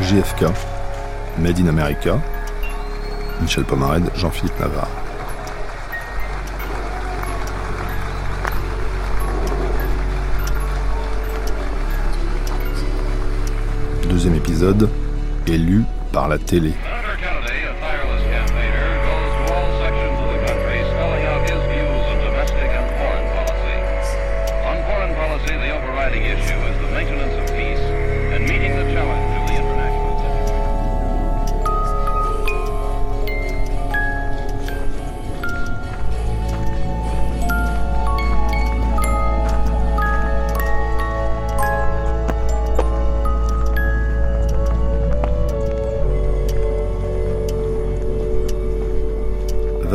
JFK, Made in America, Michel Pomarède, Jean-Philippe Navarre. Deuxième épisode, élu par la télé.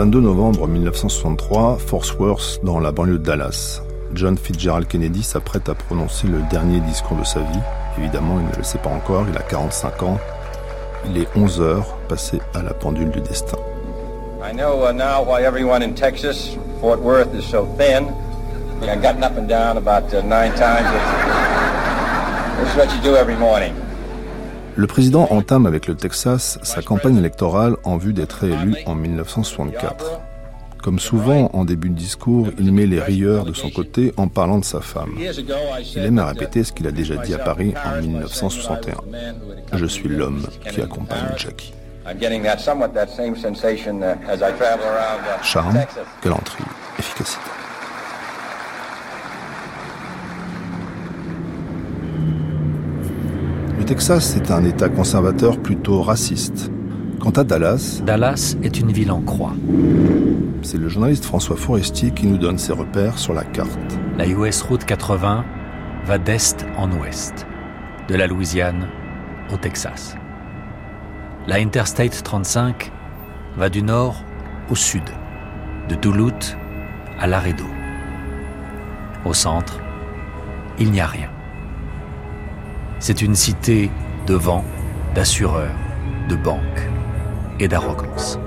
22 novembre 1963, Fort Worth, dans la banlieue de Dallas. John Fitzgerald Kennedy s'apprête à prononcer le dernier discours de sa vie. Évidemment, il ne le sait pas encore, il a 45 ans. Il est 11 heures, passé à la pendule du destin. I know uh, now why everyone in Texas, Fort Worth, is so thin. I've gotten up and down about uh, nine times. This is what you do every morning. Le président entame avec le Texas sa campagne électorale en vue d'être réélu en 1964. Comme souvent en début de discours, il met les rieurs de son côté en parlant de sa femme. Il aime à répéter ce qu'il a déjà dit à Paris en 1961. Je suis l'homme qui accompagne Jackie. I'm getting that somewhat that same sensation uh, as I travel around uh, Charme, Texas. galanterie, efficacité. Le Texas est un État conservateur plutôt raciste. Quant à Dallas, Dallas est une ville en croix. c'est le journaliste François Forestier qui nous donne ses repères sur la carte. La US Route 80 va d'est en ouest, de la Louisiane au Texas. La Interstate 35 va du nord au sud, de Duluth à Laredo. Au centre, il n'y a rien. C'est une cité de vents, d'assureurs, de banques et d'arrogance.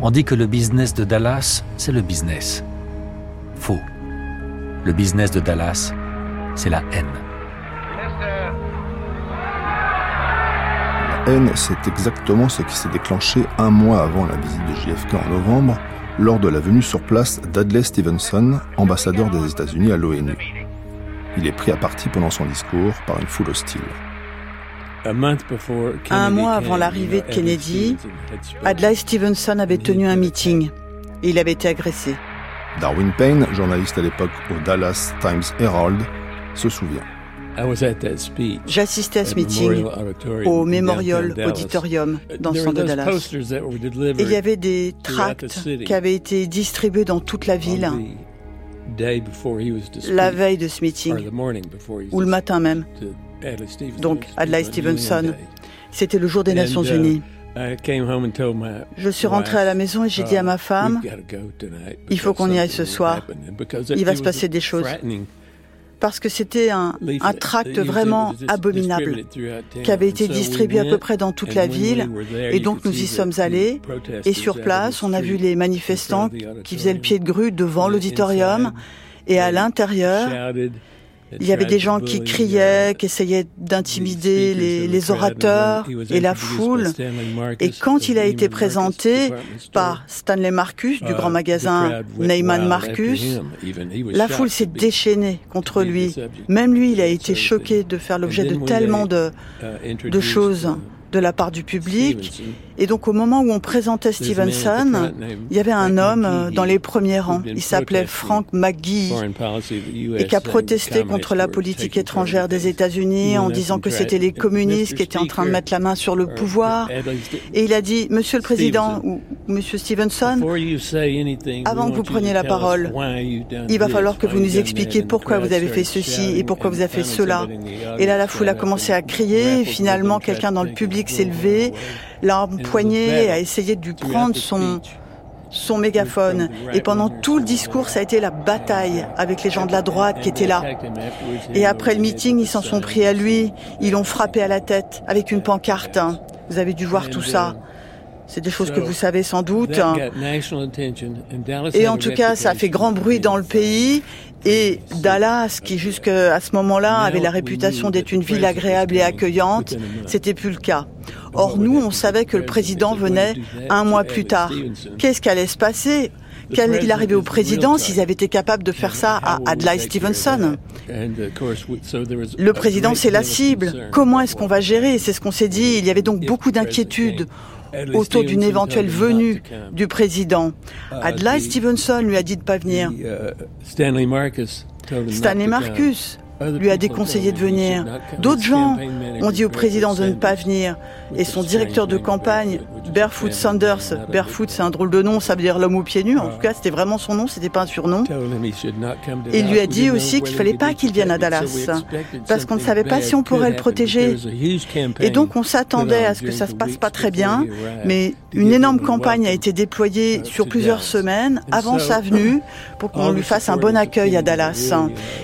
On dit que le business de Dallas, c'est le business. Faux. Le business de Dallas, c'est la haine. La haine, c'est exactement ce qui s'est déclenché un mois avant la visite de JFK en novembre, lors de la venue sur place d'Adlai Stevenson, ambassadeur des États-Unis à l'ONU. Il est pris à partie pendant son discours par une foule hostile. Un mois avant l'arrivée de Kennedy, Adlai Stevenson avait tenu un meeting et il avait été agressé. Darwin Payne, journaliste à l'époque au Dallas Times Herald, se souvient. J'assistais à ce meeting au Memorial Auditorium dans le centre de Dallas. Et il y avait des tracts qui avaient été distribués dans toute la ville la veille de ce meeting, ou le matin même. Donc, Adlai Stevenson, c'était le jour des Nations Unies. Je suis rentré à la maison et j'ai dit à ma femme, il faut qu'on y aille ce soir. Il va se passer des choses. Parce que c'était un, un tract vraiment abominable qui avait été distribué à peu près dans toute la ville. Et donc nous y sommes allés. Et sur place, on a vu les manifestants qui faisaient le pied de grue devant l'auditorium. Et à l'intérieur, il y avait des gens qui criaient, qui essayaient d'intimider les, les orateurs et la foule. Et quand il a été présenté par Stanley Marcus du grand magasin Neyman Marcus, la foule s'est déchaînée contre lui. Même lui, il a été choqué de faire l'objet de tellement de, de choses de la part du public. Et donc au moment où on présentait Stevenson, il y avait un homme dans les premiers rangs. Il s'appelait Frank McGee et qui a protesté contre la politique étrangère des États-Unis en disant que c'était les communistes qui étaient en train de mettre la main sur le pouvoir. Et il a dit, Monsieur le Président ou Monsieur Stevenson, avant que vous preniez la parole, il va falloir que vous nous expliquiez pourquoi vous avez fait ceci et pourquoi vous avez fait cela. Et là, la foule a commencé à crier. Et finalement, quelqu'un dans le public s'est levé, l'a empoigné, a essayé de lui prendre son son mégaphone. Et pendant tout le discours, ça a été la bataille avec les gens de la droite qui étaient là. Et après le meeting, ils s'en sont pris à lui. Ils l'ont frappé à la tête avec une pancarte. Vous avez dû voir tout ça. C'est des choses que vous savez sans doute. Et en tout cas, ça a fait grand bruit dans le pays. Et Dallas, qui jusqu'à ce moment-là avait la réputation d'être une ville agréable et accueillante, c'était plus le cas. Or, nous, on savait que le président venait un mois plus tard. Qu'est-ce qui allait se passer? Qu'il arrivait au président s'ils avaient été capables de faire ça à Adlai Stevenson? Le président, c'est la cible. Comment est-ce qu'on va gérer? C'est ce qu'on s'est dit. Il y avait donc beaucoup d'inquiétudes autour d'une éventuelle venue du président. Adlai Stevenson lui a dit de pas venir. Stanley Marcus lui a déconseillé de venir. D'autres gens ont dit au président de ne pas venir. Et son directeur de campagne, Barefoot Sanders, Barefoot c'est un drôle de nom, ça veut dire l'homme aux pieds nus. En tout cas, c'était vraiment son nom, c'était pas un surnom. Il lui a dit aussi qu'il fallait pas qu'il vienne à Dallas, parce qu'on ne savait pas si on pourrait le protéger. Et donc, on s'attendait à ce que ça se passe pas très bien, mais une énorme campagne a été déployée sur plusieurs semaines avant sa venue pour qu'on lui fasse un bon accueil à Dallas.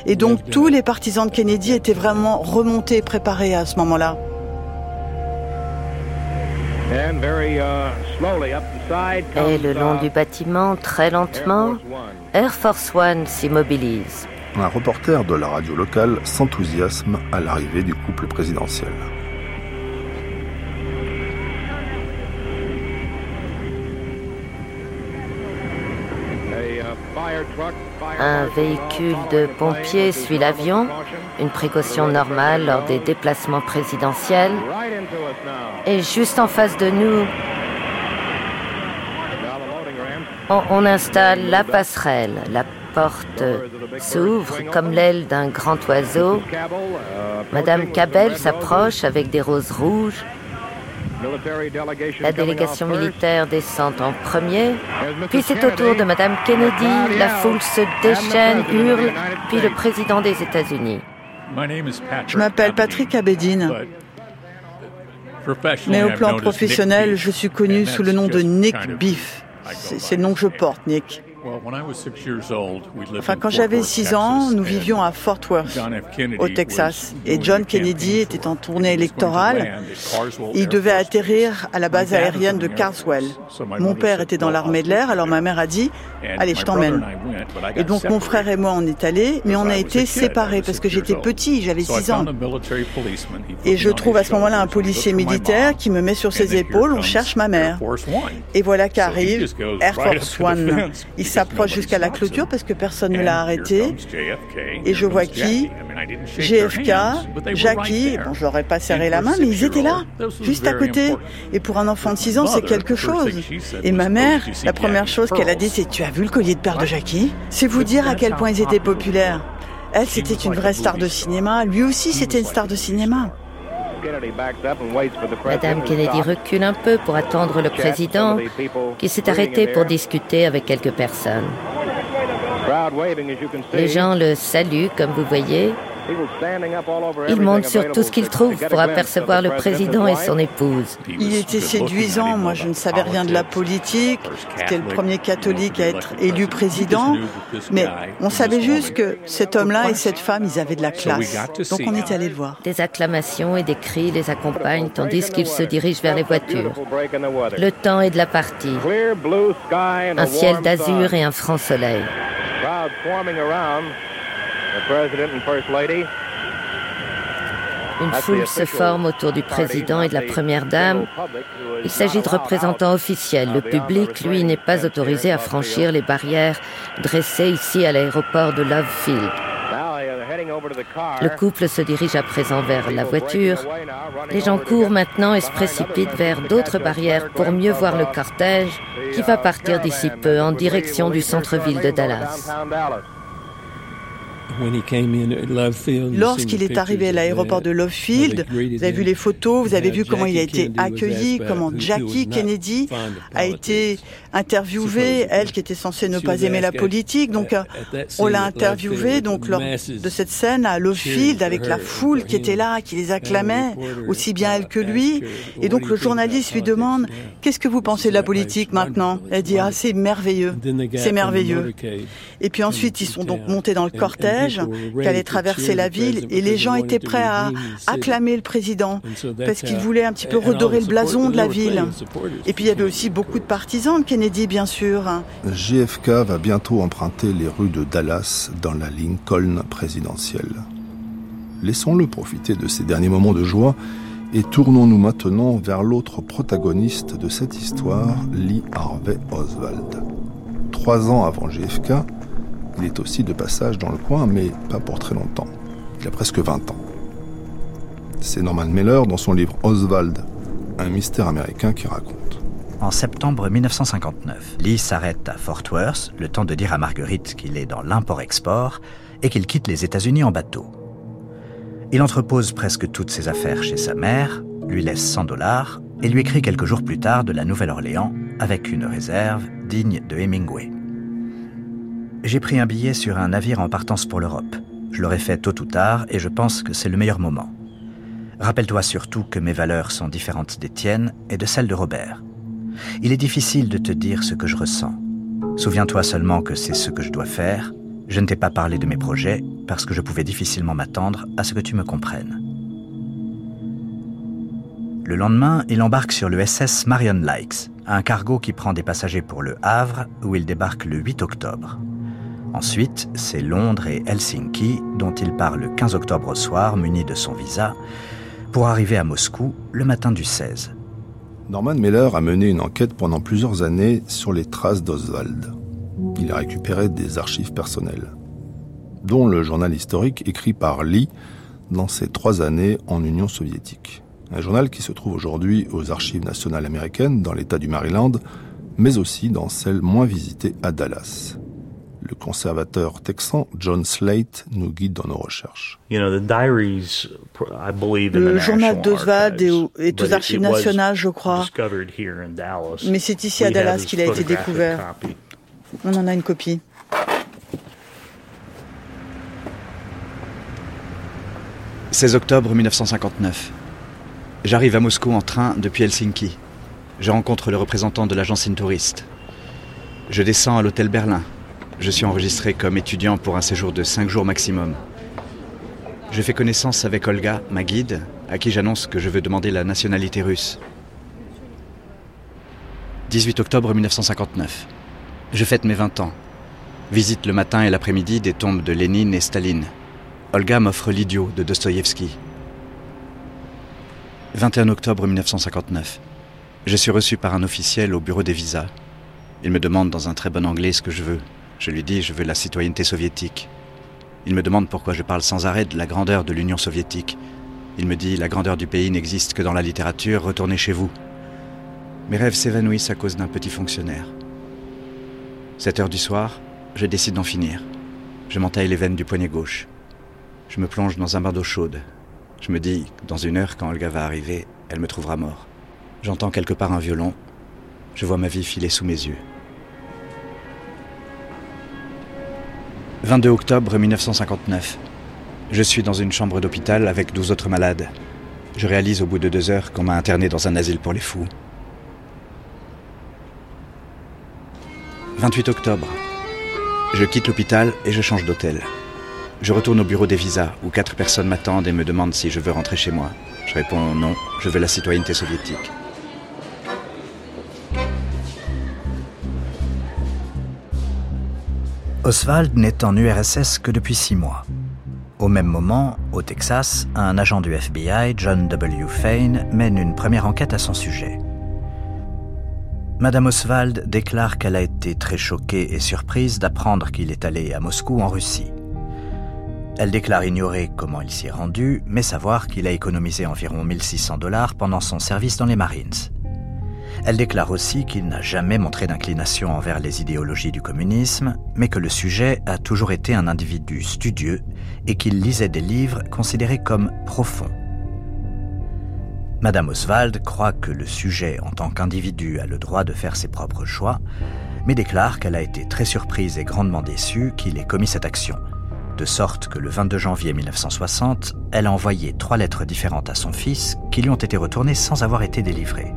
Et donc, tous les partis partisans de Kennedy étaient vraiment remontés, préparés à ce moment-là. Et le long du bâtiment, très lentement, Air Force One s'immobilise. Un reporter de la radio locale s'enthousiasme à l'arrivée du couple présidentiel. Un véhicule de pompiers suit l'avion, une précaution normale lors des déplacements présidentiels. Et juste en face de nous, on, installe la passerelle. La porte s'ouvre comme l'aile d'un grand oiseau. Madame Cabell s'approche avec des roses rouges. La délégation militaire descend en premier, puis c'est au tour de Madame Kennedy, la foule se déchaîne, hurle, puis le président des États-Unis. Je m'appelle Patrick Abedin. Mais au plan professionnel, je suis connu sous le nom de Nick Beef. C'est le nom que je porte, Nick. Enfin, quand j'avais 6 ans, nous vivions à Fort Worth, au Texas, et John Kennedy était en tournée électorale. Il devait atterrir à la base aérienne de Carswell. Mon père était dans l'armée de l'air, alors ma mère a dit Allez, je t'emmène. Et donc mon frère et moi, on est allés, mais on a été séparés parce que j'étais petit, j'avais 6 ans. Et je trouve à ce moment-là un policier militaire qui me met sur ses épaules, on cherche ma mère. Et voilà qu'arrive Air Force One. Il s'approche jusqu'à la clôture parce que personne ne l'a arrêté. Et je vois qui JFK, Jackie. Bon, je leur ai pas serré la main, mais ils étaient là, juste à côté. Et pour un enfant de 6 ans, c'est quelque chose. Et ma mère, la première chose qu'elle a dit, c'est Tu as vu le collier de perles de Jackie? C'est vous dire à quel point ils étaient populaires. Elle, c'était une vraie star de cinéma. Lui aussi, c'était une star de cinéma. Madame Kennedy recule un peu pour attendre le président, qui s'est arrêté pour discuter avec quelques personnes. Les gens le saluent, comme vous voyez, il monte sur tout ce qu'il trouve pour apercevoir le président et son épouse. Il était séduisant. Moi, je ne savais rien de la politique. C'était le premier catholique à être élu président. Mais on savait juste que cet homme-là et cette femme, ils avaient de la classe. Donc on est allé le voir. Des acclamations et des cris les accompagnent tandis qu'il se dirige vers les voitures. Le temps est de la partie. Un ciel d'azur et un franc soleil. Une foule se forme autour du président et de la première dame. Il s'agit de représentants officiels. Le public, lui, n'est pas autorisé à franchir les barrières dressées ici à l'aéroport de Love Field. Le couple se dirige à présent vers la voiture. Les gens courent maintenant et se précipitent vers d'autres barrières pour mieux voir le cortège qui va partir d'ici peu en direction du centre-ville de Dallas. Lorsqu'il est arrivé à l'aéroport de Love Field, vous avez vu les photos, vous avez vu comment il a été accueilli, comment Jackie Kennedy a été interviewée, elle qui était censée ne pas aimer la politique. Donc on l'a interviewée donc lors de cette scène à Love Field avec la foule qui était là, qui les acclamait, aussi bien elle que lui. Et donc le journaliste lui demande qu'est-ce que vous pensez de la politique maintenant? Elle dit ah c'est merveilleux, c'est merveilleux. Et puis ensuite ils sont donc montés dans le cortège qui allait traverser la ville et les gens étaient prêts à acclamer le président parce qu'ils voulaient un petit peu redorer le blason de la ville. Et puis il y avait aussi beaucoup de partisans de Kennedy, bien sûr. JFK va bientôt emprunter les rues de Dallas dans la Lincoln présidentielle. Laissons-le profiter de ces derniers moments de joie et tournons-nous maintenant vers l'autre protagoniste de cette histoire, Lee Harvey Oswald. Trois ans avant JFK, il est aussi de passage dans le coin, mais pas pour très longtemps. Il a presque 20 ans. C'est Norman Mailer dans son livre Oswald, un mystère américain qui raconte. En septembre 1959, Lee s'arrête à Fort Worth, le temps de dire à Marguerite qu'il est dans l'import-export et qu'il quitte les États-Unis en bateau. Il entrepose presque toutes ses affaires chez sa mère, lui laisse 100 dollars et lui écrit quelques jours plus tard de la Nouvelle-Orléans avec une réserve digne de Hemingway. J'ai pris un billet sur un navire en partance pour l'Europe. Je l'aurais fait tôt ou tard et je pense que c'est le meilleur moment. Rappelle-toi surtout que mes valeurs sont différentes des tiennes et de celles de Robert. Il est difficile de te dire ce que je ressens. Souviens-toi seulement que c'est ce que je dois faire. Je ne t'ai pas parlé de mes projets parce que je pouvais difficilement m'attendre à ce que tu me comprennes. Le lendemain, il embarque sur le SS Marion Likes, un cargo qui prend des passagers pour le Havre où il débarque le 8 octobre. Ensuite, c'est Londres et Helsinki dont il part le 15 octobre soir muni de son visa pour arriver à Moscou le matin du 16. Norman Mailer a mené une enquête pendant plusieurs années sur les traces d'Oswald. Il a récupéré des archives personnelles, dont le journal historique écrit par Lee dans ses trois années en Union soviétique. Un journal qui se trouve aujourd'hui aux archives nationales américaines dans l'État du Maryland, mais aussi dans celles moins visitées à Dallas le conservateur texan John Slate nous guide dans nos recherches. Le journal d'Oswald est aux archives nationales, je crois. Mais c'est ici à Dallas qu'il a été découvert. On en a une copie. « 16 octobre 1959. J'arrive à Moscou en train depuis Helsinki. Je rencontre le représentant de l'agence Intouriste. Je descends à l'hôtel Berlin, je suis enregistré comme étudiant pour un séjour de 5 jours maximum. Je fais connaissance avec Olga, ma guide, à qui j'annonce que je veux demander la nationalité russe. 18 octobre 1959. Je fête mes 20 ans. Visite le matin et l'après-midi des tombes de Lénine et Staline. Olga m'offre L'idiot de Dostoïevski. 21 octobre 1959. Je suis reçu par un officiel au bureau des visas. Il me demande dans un très bon anglais ce que je veux. Je lui dis, je veux la citoyenneté soviétique. Il me demande pourquoi je parle sans arrêt de la grandeur de l'Union soviétique. Il me dit, la grandeur du pays n'existe que dans la littérature, retournez chez vous. Mes rêves s'évanouissent à cause d'un petit fonctionnaire. 7 heures du soir, je décide d'en finir. Je m'entaille les veines du poignet gauche. Je me plonge dans un bain d'eau chaude. Je me dis, dans une heure, quand Olga va arriver, elle me trouvera mort. J'entends quelque part un violon. Je vois ma vie filer sous mes yeux. 22 octobre 1959. Je suis dans une chambre d'hôpital avec 12 autres malades. Je réalise au bout de deux heures qu'on m'a interné dans un asile pour les fous. 28 octobre. Je quitte l'hôpital et je change d'hôtel. Je retourne au bureau des visas où quatre personnes m'attendent et me demandent si je veux rentrer chez moi. Je réponds non, je veux la citoyenneté soviétique. Oswald n'est en URSS que depuis six mois. Au même moment, au Texas, un agent du FBI, John W. Fain, mène une première enquête à son sujet. Madame Oswald déclare qu'elle a été très choquée et surprise d'apprendre qu'il est allé à Moscou en Russie. Elle déclare ignorer comment il s'y est rendu, mais savoir qu'il a économisé environ 1600 dollars pendant son service dans les Marines. Elle déclare aussi qu'il n'a jamais montré d'inclination envers les idéologies du communisme, mais que le sujet a toujours été un individu studieux et qu'il lisait des livres considérés comme profonds. Madame Oswald croit que le sujet en tant qu'individu a le droit de faire ses propres choix, mais déclare qu'elle a été très surprise et grandement déçue qu'il ait commis cette action, de sorte que le 22 janvier 1960, elle a envoyé trois lettres différentes à son fils qui lui ont été retournées sans avoir été délivrées.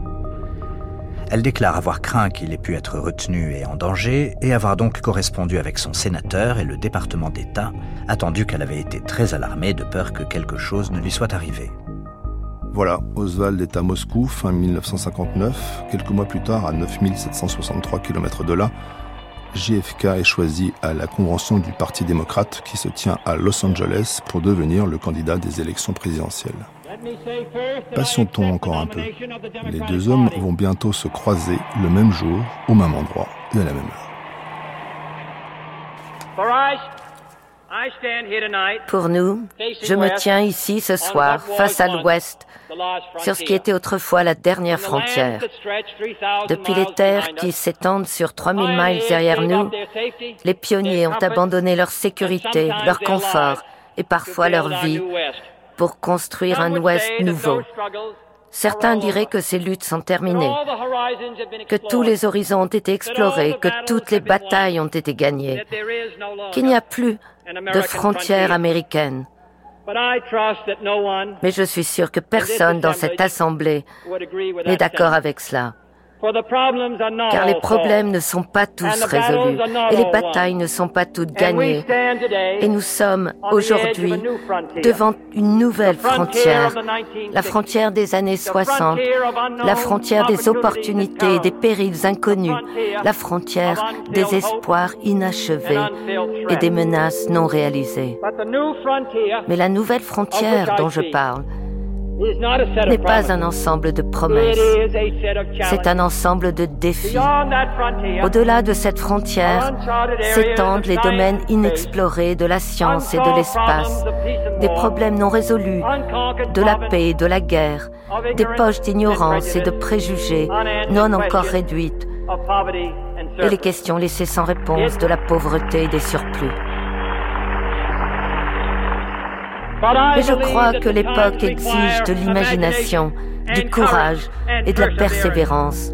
Elle déclare avoir craint qu'il ait pu être retenu et en danger et avoir donc correspondu avec son sénateur et le département d'État, attendu qu'elle avait été très alarmée de peur que quelque chose ne lui soit arrivé. Voilà, Oswald est à Moscou fin 1959. Quelques mois plus tard, à 9763 km de là, JFK est choisi à la convention du Parti démocrate qui se tient à Los Angeles pour devenir le candidat des élections présidentielles. Patientons encore un peu. Les deux hommes vont bientôt se croiser le même jour, au même endroit et à la même heure. Pour nous, je me tiens ici ce soir, face à l'ouest, sur ce qui était autrefois la dernière frontière. Depuis les terres qui s'étendent sur 3000 miles derrière nous, les pionniers ont abandonné leur sécurité, leur confort et parfois leur vie pour construire un Ouest nouveau. Certains diraient que ces luttes sont terminées, que tous les horizons ont été explorés, que toutes les batailles ont été gagnées, qu'il n'y a plus de frontières américaines. Mais je suis sûr que personne dans cette Assemblée n'est d'accord avec cela. Car les problèmes ne sont pas tous résolus et les batailles ne sont pas toutes gagnées. Et nous sommes aujourd'hui devant une nouvelle frontière, la frontière des années 60, la frontière des opportunités et des périls inconnus, la frontière des espoirs inachevés et des menaces non réalisées. Mais la nouvelle frontière dont je parle, n'est pas un ensemble de promesses, c'est un ensemble de défis. Au-delà de cette frontière s'étendent les domaines inexplorés de la science et de l'espace, des problèmes non résolus, de la paix et de la guerre, des poches d'ignorance et de préjugés non encore réduites, et les questions laissées sans réponse de la pauvreté et des surplus. Mais je crois que l'époque exige de l'imagination, du courage et de la persévérance.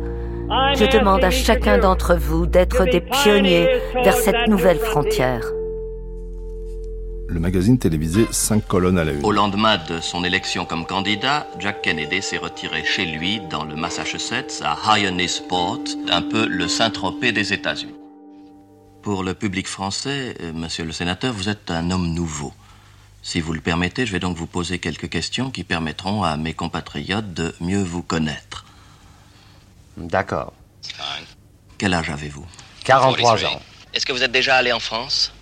Je demande à chacun d'entre vous d'être des pionniers vers cette nouvelle frontière. Le magazine télévisé 5 colonnes à la une. Au lendemain de son élection comme candidat, Jack Kennedy s'est retiré chez lui dans le Massachusetts, à Hyannisport, un peu le Saint-Tropez des États-Unis. Pour le public français, euh, monsieur le sénateur, vous êtes un homme nouveau. Si vous le permettez, je vais donc vous poser quelques questions qui permettront à mes compatriotes de mieux vous connaître. D'accord. Quel âge avez-vous? 43 ans. Est-ce que vous êtes déjà allé en France?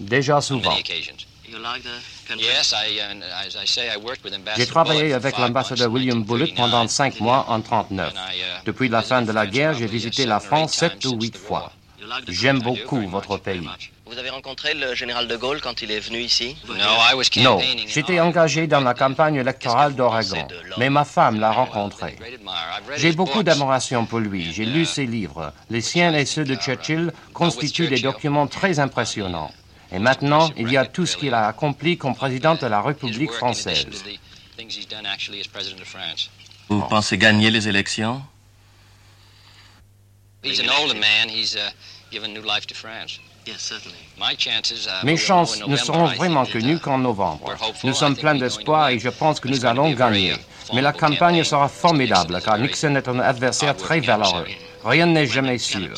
Déjà souvent. J'ai travaillé avec l'ambassadeur William Bullitt pendant cinq mois en 1939. Uh, Depuis la fin de la guerre, j'ai visité la France sept ou huit fois. J'aime beaucoup votre pays. Vous avez rencontré le général de Gaulle quand il est venu ici? Non, j'étais engagé dans la campagne électorale d'Oregon, mais ma femme l'a rencontré. J'ai beaucoup d'admiration pour lui. J'ai lu ses livres. Les siens et ceux de Churchill constituent des documents très impressionnants. Et maintenant, il y a tout ce qu'il a accompli comme président de la République française. Vous pensez gagner les élections? Mes chances ne seront vraiment connues qu'en novembre. Nous sommes pleins d'espoir et je pense que nous allons gagner. Mais la campagne sera formidable car Nixon est un adversaire très valeureux. Rien n'est jamais sûr.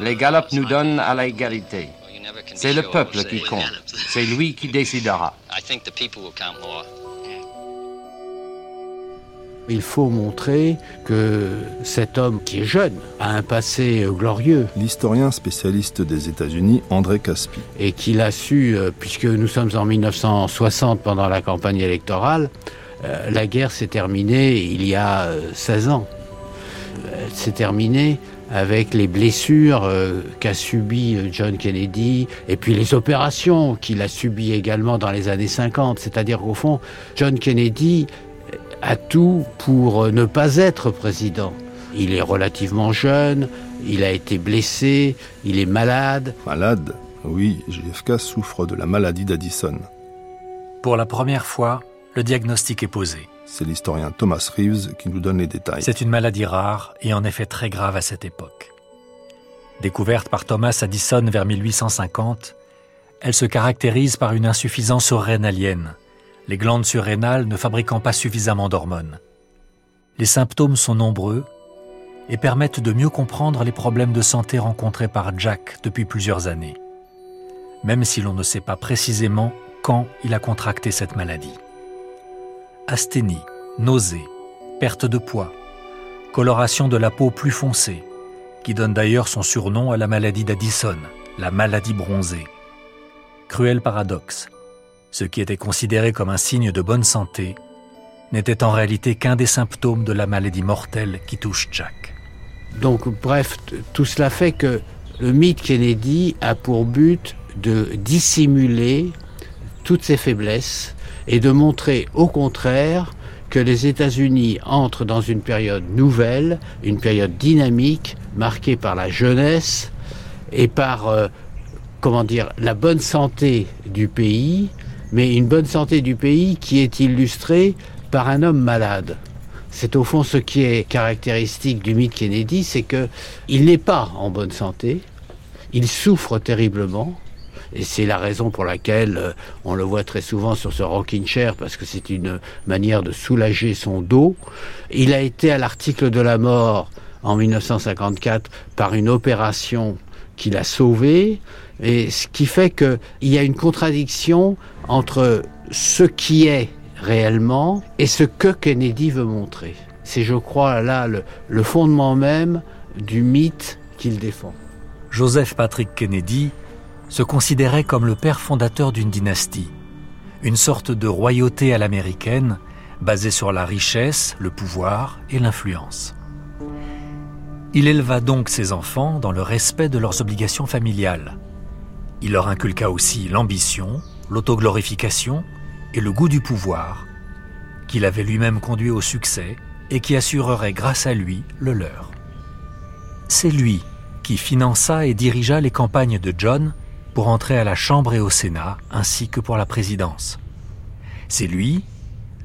Les galops nous donnent à l'égalité. C'est le peuple qui compte. C'est lui qui décidera. Il faut montrer que cet homme qui est jeune a un passé euh, glorieux. L'historien spécialiste des États-Unis, André Caspi. Et qu'il a su, euh, puisque nous sommes en 1960 pendant la campagne électorale, euh, la guerre s'est terminée il y a 16 ans. s'est terminée avec les blessures euh, qu'a subies euh, John Kennedy et puis les opérations qu'il a subies également dans les années 50. C'est-à-dire qu'au fond, John Kennedy a tout pour ne pas être président. Il est relativement jeune, il a été blessé, il est malade. Malade Oui, JFK souffre de la maladie d'Addison. Pour la première fois, le diagnostic est posé. C'est l'historien Thomas Reeves qui nous donne les détails. C'est une maladie rare et en effet très grave à cette époque. Découverte par Thomas Addison vers 1850, elle se caractérise par une insuffisance surrénalienne, les glandes surrénales ne fabriquant pas suffisamment d'hormones. Les symptômes sont nombreux et permettent de mieux comprendre les problèmes de santé rencontrés par Jack depuis plusieurs années, même si l'on ne sait pas précisément quand il a contracté cette maladie asthénie, nausée, perte de poids, coloration de la peau plus foncée, qui donne d'ailleurs son surnom à la maladie d'Addison, la maladie bronzée. Cruel paradoxe, ce qui était considéré comme un signe de bonne santé n'était en réalité qu'un des symptômes de la maladie mortelle qui touche Jack. Donc bref, tout cela fait que le mythe Kennedy a pour but de dissimuler toutes ses faiblesses et de montrer au contraire que les États-Unis entrent dans une période nouvelle, une période dynamique, marquée par la jeunesse et par, euh, comment dire, la bonne santé du pays, mais une bonne santé du pays qui est illustrée par un homme malade. C'est au fond ce qui est caractéristique du mythe Kennedy, c'est que il n'est pas en bonne santé, il souffre terriblement, et c'est la raison pour laquelle euh, on le voit très souvent sur ce rocking chair, parce que c'est une manière de soulager son dos. Il a été à l'article de la mort en 1954 par une opération qui l'a sauvé, et ce qui fait qu'il y a une contradiction entre ce qui est réellement et ce que Kennedy veut montrer. C'est, je crois, là le, le fondement même du mythe qu'il défend. Joseph Patrick Kennedy se considérait comme le père fondateur d'une dynastie, une sorte de royauté à l'américaine basée sur la richesse, le pouvoir et l'influence. Il éleva donc ses enfants dans le respect de leurs obligations familiales. Il leur inculqua aussi l'ambition, l'autoglorification et le goût du pouvoir, qu'il avait lui-même conduit au succès et qui assurerait grâce à lui le leur. C'est lui qui finança et dirigea les campagnes de John pour entrer à la Chambre et au Sénat, ainsi que pour la présidence. C'est lui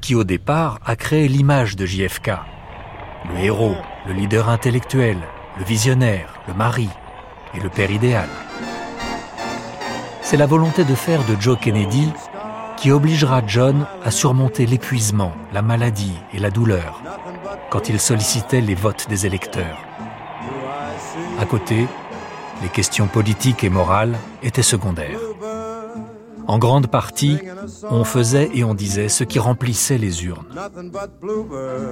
qui, au départ, a créé l'image de JFK. Le héros, le leader intellectuel, le visionnaire, le mari et le père idéal. C'est la volonté de faire de Joe Kennedy qui obligera John à surmonter l'épuisement, la maladie et la douleur quand il sollicitait les votes des électeurs. À côté, les questions politiques et morales étaient secondaires. En grande partie, on faisait et on disait ce qui remplissait les urnes.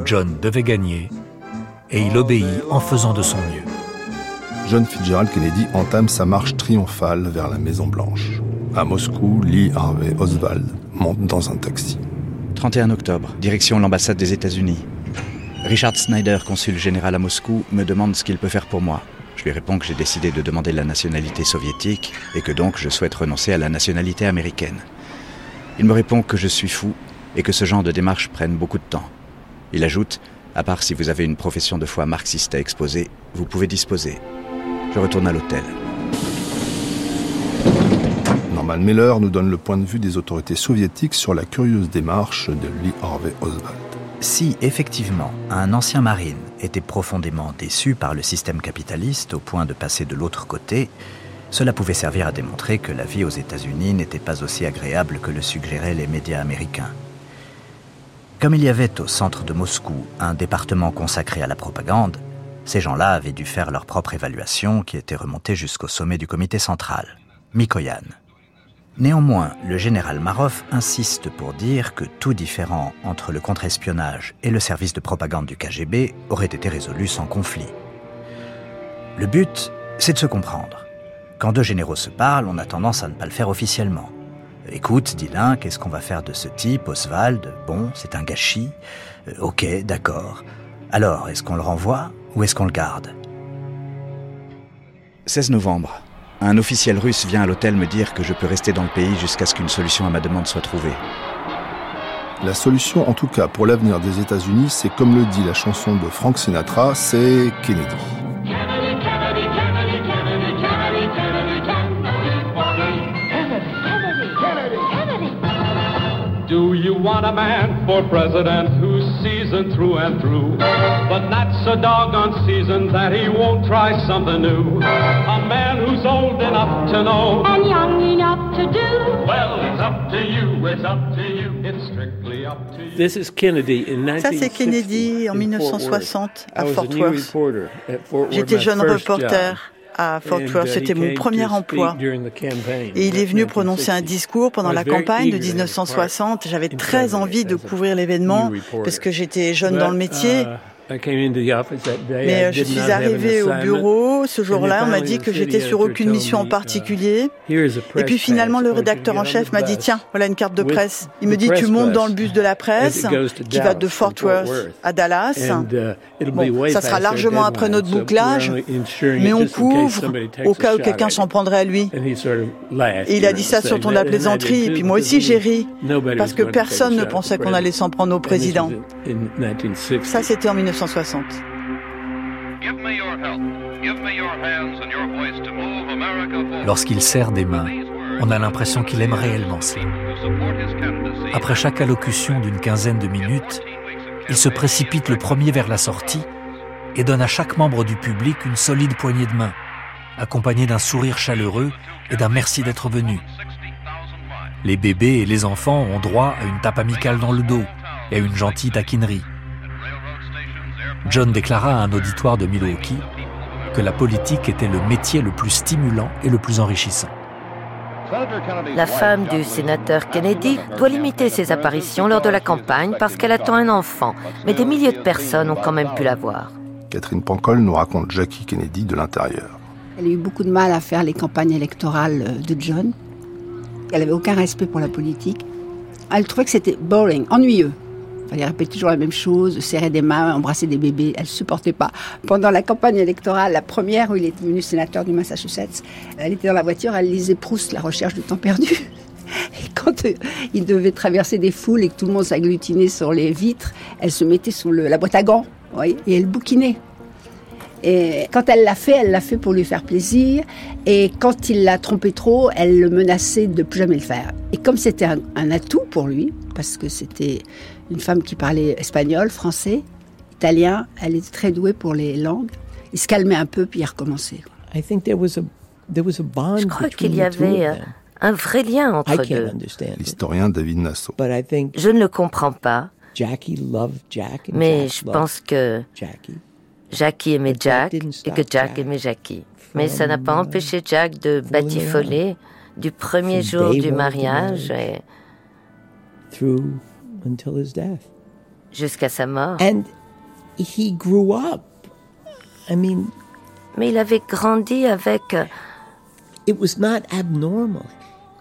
John devait gagner et il obéit en faisant de son mieux. John Fitzgerald Kennedy entame sa marche triomphale vers la Maison Blanche. À Moscou, Lee Harvey Oswald monte dans un taxi. 31 octobre, direction l'ambassade des États-Unis. Richard Snyder, consul général à Moscou, me demande ce qu'il peut faire pour moi. Je lui réponds que j'ai décidé de demander la nationalité soviétique et que donc je souhaite renoncer à la nationalité américaine. Il me répond que je suis fou et que ce genre de démarche prenne beaucoup de temps. Il ajoute, à part si vous avez une profession de foi marxiste à exposer, vous pouvez disposer. Je retourne à l'hôtel. Norman Miller nous donne le point de vue des autorités soviétiques sur la curieuse démarche de Lee Harvey Oswald. Si effectivement un ancien marine était profondément déçu par le système capitaliste au point de passer de l'autre côté, cela pouvait servir à démontrer que la vie aux États-Unis n'était pas aussi agréable que le suggéraient les médias américains. Comme il y avait au centre de Moscou un département consacré à la propagande, ces gens-là avaient dû faire leur propre évaluation qui était remontée jusqu'au sommet du comité central, Mikoyan. Néanmoins, le général Marov insiste pour dire que tout différent entre le contre-espionnage et le service de propagande du KGB aurait été résolu sans conflit. Le but, c'est de se comprendre. Quand deux généraux se parlent, on a tendance à ne pas le faire officiellement. Écoute, dit l'un, qu'est-ce qu'on va faire de ce type, Oswald? Bon, c'est un gâchis. Euh, ok, d'accord. Alors, est-ce qu'on le renvoie? Où est-ce qu'on le garde? 16 novembre. Un officiel russe vient à l'hôtel me dire que je peux rester dans le pays jusqu'à ce qu'une solution à ma demande soit trouvée. La solution, en tout cas pour l'avenir des États-Unis, c'est comme le dit la chanson de Frank Sinatra, c'est Kennedy. Do you want a man for president who's seasoned through and through, but not so doggone seasoned that he won't try something new? A man who's old enough to know and young enough to do. Well, it's up to you, it's up to you, it's strictly up to you. This is Kennedy in Ça, c'est Kennedy en 1960 à Fort Worth. J'étais jeune reporter à Fort Worth. C'était mon premier emploi. Et il est venu prononcer un discours pendant la campagne de 1960. J'avais très envie de couvrir l'événement parce que j'étais jeune dans le métier. Mais euh, je suis arrivé au bureau ce jour-là, on m'a dit que j'étais sur aucune mission en particulier. Et puis finalement, le rédacteur en chef m'a dit, tiens, voilà une carte de presse. Il me dit, tu montes dans le bus de la presse qui va de Fort Worth à Dallas. Bon, ça sera largement après notre bouclage, mais on couvre au cas où quelqu'un s'en prendrait à lui. Et il a dit ça sur ton de la plaisanterie, et puis moi aussi j'ai ri, parce que personne ne pensait qu'on allait s'en prendre au président. Ça, c'était en 1960. Lorsqu'il serre des mains, on a l'impression qu'il aime réellement cela. Après chaque allocution d'une quinzaine de minutes, il se précipite le premier vers la sortie et donne à chaque membre du public une solide poignée de main, accompagnée d'un sourire chaleureux et d'un merci d'être venu. Les bébés et les enfants ont droit à une tape amicale dans le dos et à une gentille taquinerie. John déclara à un auditoire de Milwaukee que la politique était le métier le plus stimulant et le plus enrichissant. La femme du sénateur Kennedy doit limiter ses apparitions lors de la campagne parce qu'elle attend un enfant, mais des milliers de personnes ont quand même pu la voir. Catherine Pancol nous raconte Jackie Kennedy de l'intérieur. Elle a eu beaucoup de mal à faire les campagnes électorales de John. Elle n'avait aucun respect pour la politique. Elle trouvait que c'était boring, ennuyeux. Elle répétait toujours la même chose, serrer des mains, embrasser des bébés. Elle ne supportait pas. Pendant la campagne électorale, la première où il est devenu sénateur du Massachusetts, elle était dans la voiture, elle lisait Proust, La recherche du temps perdu. Et quand euh, il devait traverser des foules et que tout le monde s'agglutinait sur les vitres, elle se mettait sur la boîte à gants, et elle bouquinait. Et quand elle l'a fait, elle l'a fait pour lui faire plaisir. Et quand il l'a trompé trop, elle le menaçait de plus jamais le faire. Et comme c'était un atout pour lui, parce que c'était une femme qui parlait espagnol, français, italien. Elle était très douée pour les langues. Il se calmait un peu, puis il recommençait. Je crois qu'il y avait euh, un vrai lien entre deux. L'historien David Nassau. Je ne le comprends pas. Mais je pense que Jackie aimait Jack et que Jack aimait Jackie. Mais ça n'a pas empêché Jack de batifoler du premier jour du mariage. Et until his death. Jusqu'à sa mort. And he grew up. I mean, mais il avait grandi avec. Euh, it was not abnormal.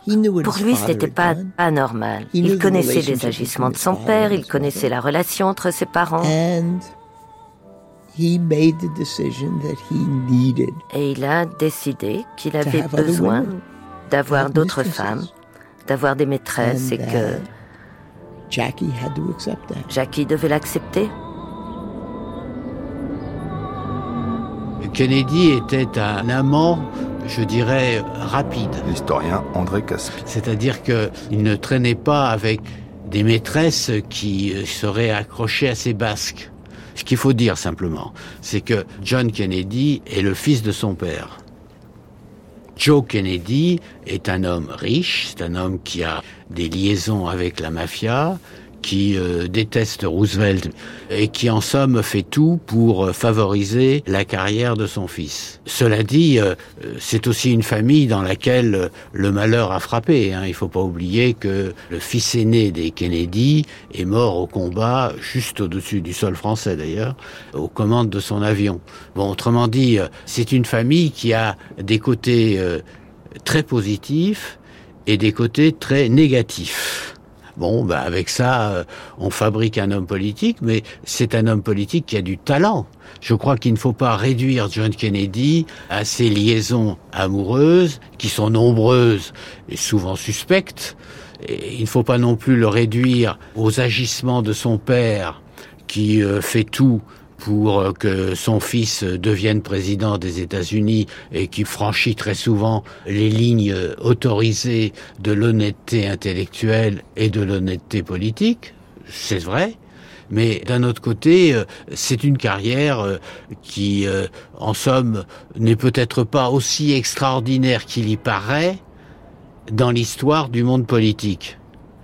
He knew what Pour lui, ce n'était pas anormal. Il connaissait les agissements de son père, il connaissait la relation entre ses parents. And he made the decision that he needed Et il a décidé qu'il avait besoin d'avoir d'autres femmes, d'avoir des maîtresses et que Jackie had to accept that. Jackie devait l'accepter. Kennedy était un amant, je dirais, rapide. L'historien André Caspi. C'est-à-dire qu'il ne traînait pas avec des maîtresses qui seraient accrochées à ses basques. Ce qu'il faut dire simplement, c'est que John Kennedy est le fils de son père. Joe Kennedy est un homme riche, c'est un homme qui a des liaisons avec la mafia, qui euh, déteste Roosevelt et qui en somme fait tout pour euh, favoriser la carrière de son fils. Cela dit, euh, c'est aussi une famille dans laquelle le malheur a frappé. Hein. Il ne faut pas oublier que le fils aîné des Kennedy est mort au combat, juste au-dessus du sol français d'ailleurs, aux commandes de son avion. Bon, autrement dit, c'est une famille qui a des côtés très positifs et des côtés très négatifs. Bon, ben avec ça, euh, on fabrique un homme politique, mais c'est un homme politique qui a du talent. Je crois qu'il ne faut pas réduire John Kennedy à ses liaisons amoureuses, qui sont nombreuses et souvent suspectes. Il ne faut pas non plus le réduire aux agissements de son père, qui euh, fait tout pour euh, que son fils devienne président des États-Unis et qui franchit très souvent les lignes autorisées de l'honnêteté intellectuelle et de l'honnêteté politique. C'est vrai. Mais d'un autre côté, euh, c'est une carrière euh, qui, en somme, n'est peut-être pas aussi extraordinaire qu'il y paraît dans l'histoire du monde politique.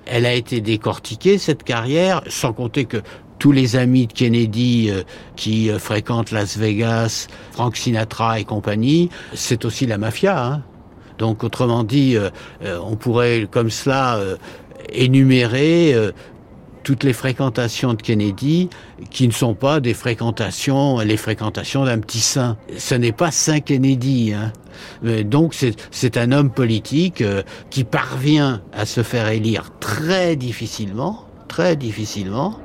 Elle a été décortiquée, cette carrière, sans compter que tous les amis de Kennedy euh, qui euh, fréquentent Las Vegas, Frank Sinatra et compagnie, c'est aussi la mafia. Hein. Donc autrement dit, euh, on pourrait comme cela énumérer toutes les fréquentations de Kennedy qui ne sont pas des fréquentations, les fréquentations d'un petit saint. Ce n'est pas Saint Kennedy. Hein. Donc c'est un homme politique qui parvient à se faire élire très difficilement, très difficilement,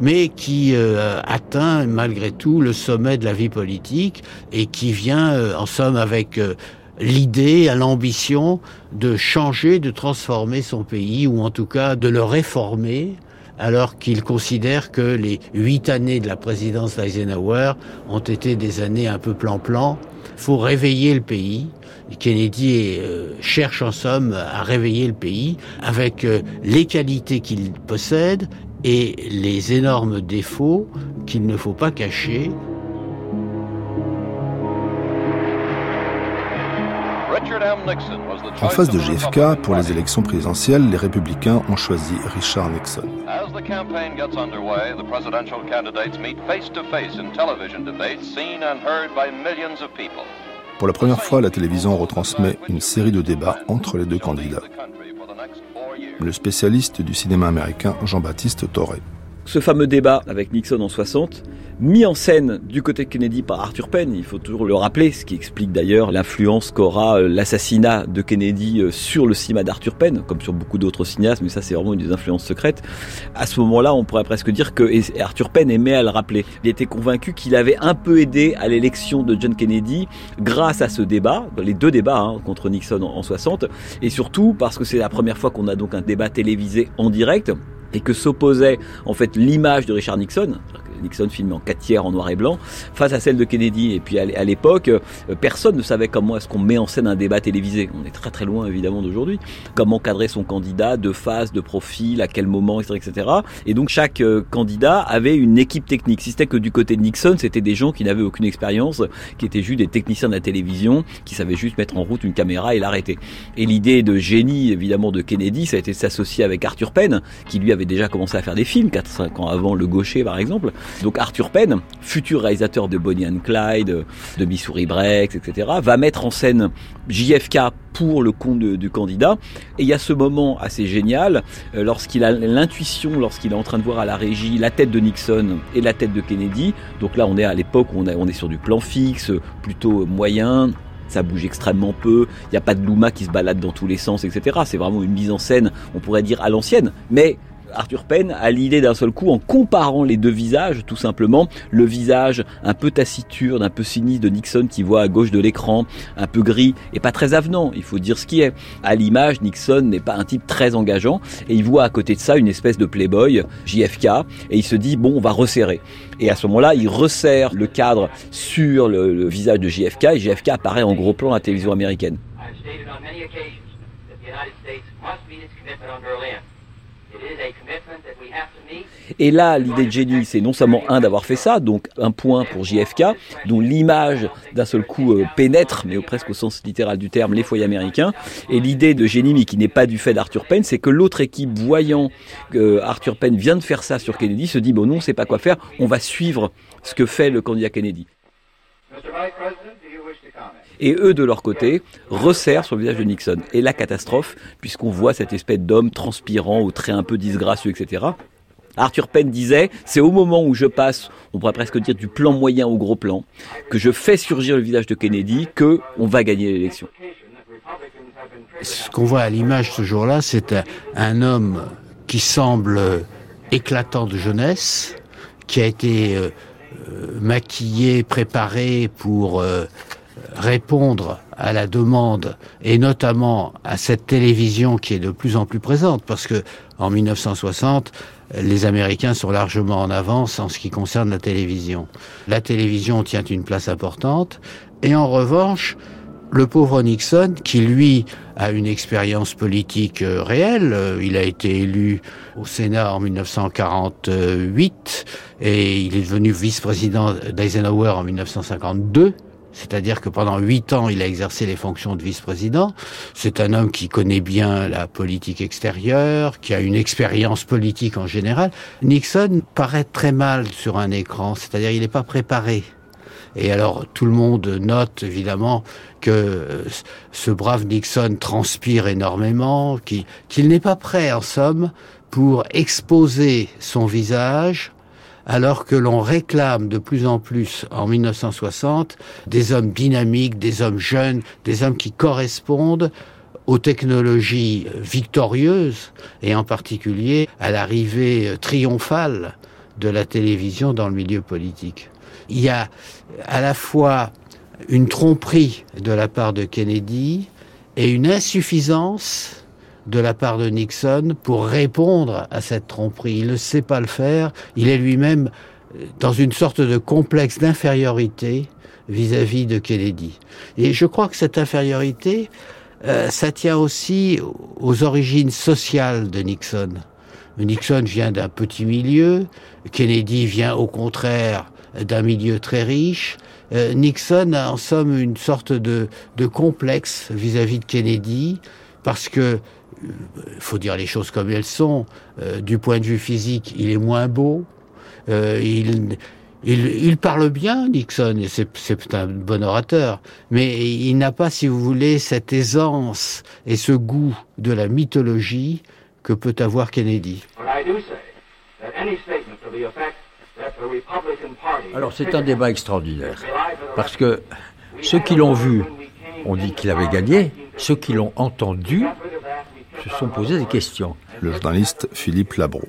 mais qui euh, atteint malgré tout le sommet de la vie politique et qui vient euh, en somme avec euh, l'idée, l'ambition de changer, de transformer son pays ou en tout cas de le réformer alors qu'il considère que les huit années de la présidence d'Eisenhower ont été des années un peu plan-plan. Faut réveiller le pays. Kennedy cherche en somme à réveiller le pays avec les qualités qu'il possède et les énormes défauts qu'il ne faut pas cacher. En face de JFK, pour les élections présidentielles, les républicains ont choisi Richard Nixon. Pour la première fois, la télévision retransmet une série de débats entre les deux candidats le spécialiste du cinéma américain Jean-Baptiste Torré. Ce fameux débat avec Nixon en 60, mis en scène du côté de Kennedy par Arthur Penn, il faut toujours le rappeler, ce qui explique d'ailleurs l'influence qu'aura euh, l'assassinat de Kennedy euh, sur le cinéma d'Arthur Penn, comme sur beaucoup d'autres cinéastes, mais ça c'est vraiment une des influences secrètes. À ce moment-là, on pourrait presque dire que Arthur Penn aimait à le rappeler. Il était convaincu qu'il avait un peu aidé à l'élection de John Kennedy grâce à ce débat, les deux débats hein, contre Nixon en 60, et surtout parce que c'est la première fois qu'on a donc un débat télévisé en direct et que s'opposait en fait l'image de Richard Nixon, Nixon filmé en 4 tiers en noir et blanc, face à celle de Kennedy. Et puis à l'époque, euh, personne ne savait comment est-ce qu'on met en scène un débat télévisé. On est très très loin évidemment d'aujourd'hui. Comment cadrer son candidat, de face, de profil, à quel moment, etc. etc. Et donc chaque euh, candidat avait une équipe technique. Si c'était que du côté de Nixon, c'était des gens qui n'avaient aucune expérience, qui étaient juste des techniciens de la télévision, qui savaient juste mettre en route une caméra et l'arrêter. Et l'idée de génie évidemment de Kennedy, ça a été de s'associer avec Arthur Penn, qui lui avait déjà commencé à faire des films, 4-5 ans avant Le Gaucher par exemple. Donc Arthur Penn, futur réalisateur de Bonnie and Clyde, de Missouri Breaks, etc., va mettre en scène JFK pour le compte du candidat. Et il y a ce moment assez génial, euh, lorsqu'il a l'intuition, lorsqu'il est en train de voir à la régie la tête de Nixon et la tête de Kennedy. Donc là, on est à l'époque où on, on est sur du plan fixe, plutôt moyen, ça bouge extrêmement peu, il n'y a pas de Luma qui se balade dans tous les sens, etc. C'est vraiment une mise en scène, on pourrait dire à l'ancienne, mais Arthur Penn a l'idée d'un seul coup, en comparant les deux visages, tout simplement, le visage un peu taciturne, un peu sinistre de Nixon qui voit à gauche de l'écran, un peu gris et pas très avenant, il faut dire ce qui est. À l'image, Nixon n'est pas un type très engageant et il voit à côté de ça une espèce de playboy, JFK, et il se dit, bon, on va resserrer. Et à ce moment-là, il resserre le cadre sur le, le visage de JFK et JFK apparaît en gros plan à la télévision américaine. Et là, l'idée de génie, c'est non seulement un d'avoir fait ça, donc un point pour JFK, dont l'image d'un seul coup euh, pénètre, mais presque au sens littéral du terme, les foyers américains. Et l'idée de génie, mais qui n'est pas du fait d'Arthur Penn, c'est que l'autre équipe, voyant que Arthur Penn vient de faire ça sur Kennedy, se dit bon, non, on ne sait pas quoi faire, on va suivre ce que fait le candidat Kennedy et eux de leur côté resserrent sur le visage de Nixon. Et la catastrophe, puisqu'on voit cette espèce d'homme transpirant, au trait un peu disgracieux, etc. Arthur Penn disait, c'est au moment où je passe, on pourrait presque dire du plan moyen au gros plan, que je fais surgir le visage de Kennedy, que on va gagner l'élection. Ce qu'on voit à l'image ce jour-là, c'est un homme qui semble éclatant de jeunesse, qui a été euh, maquillé, préparé pour répondre à la demande et notamment à cette télévision qui est de plus en plus présente parce que en 1960 les Américains sont largement en avance en ce qui concerne la télévision. La télévision tient une place importante et en revanche le pauvre Nixon, qui lui a une expérience politique euh, réelle, euh, il a été élu au Sénat en 1948 et il est devenu vice-président d'Eisenhower en 1952. C'est-à-dire que pendant huit ans, il a exercé les fonctions de vice-président. C'est un homme qui connaît bien la politique extérieure, qui a une expérience politique en général. Nixon paraît très mal sur un écran, c'est-à-dire il n'est pas préparé. Et alors tout le monde note évidemment que euh, ce brave Nixon transpire énormément, qu'il n'est pas prêt en somme pour exposer son visage alors que l'on réclame de plus en plus en 1960 des hommes dynamiques, des hommes jeunes, des hommes qui correspondent aux technologies victorieuses et en particulier à l'arrivée triomphale de la télévision dans le milieu politique. Il y a à la fois une tromperie de la part de Kennedy et une insuffisance de la part de Nixon pour répondre à cette tromperie. Il ne sait pas le faire. Il est lui-même euh, dans une sorte de complexe d'infériorité vis-à-vis de Kennedy. Et je crois que cette infériorité, euh, ça tient aussi aux origines sociales de Nixon. Nixon vient d'un petit milieu, Kennedy vient au contraire d'un milieu très riche. Euh, Nixon a en somme une sorte de, de complexe vis-à-vis -vis de Kennedy, parce que faut dire les choses comme elles sont. Euh, du point de vue physique, il est moins beau. Euh, il, il, il, parle bien, Nixon, et c'est un bon orateur, mais il n'a pas, si vous voulez, cette aisance et ce goût de la mythologie que peut avoir Kennedy. Alors c'est un débat extraordinaire, parce que ceux qui l'ont vu ont dit qu'il avait gagné, ceux qui l'ont entendu se sont posés des questions. Le journaliste Philippe Labro.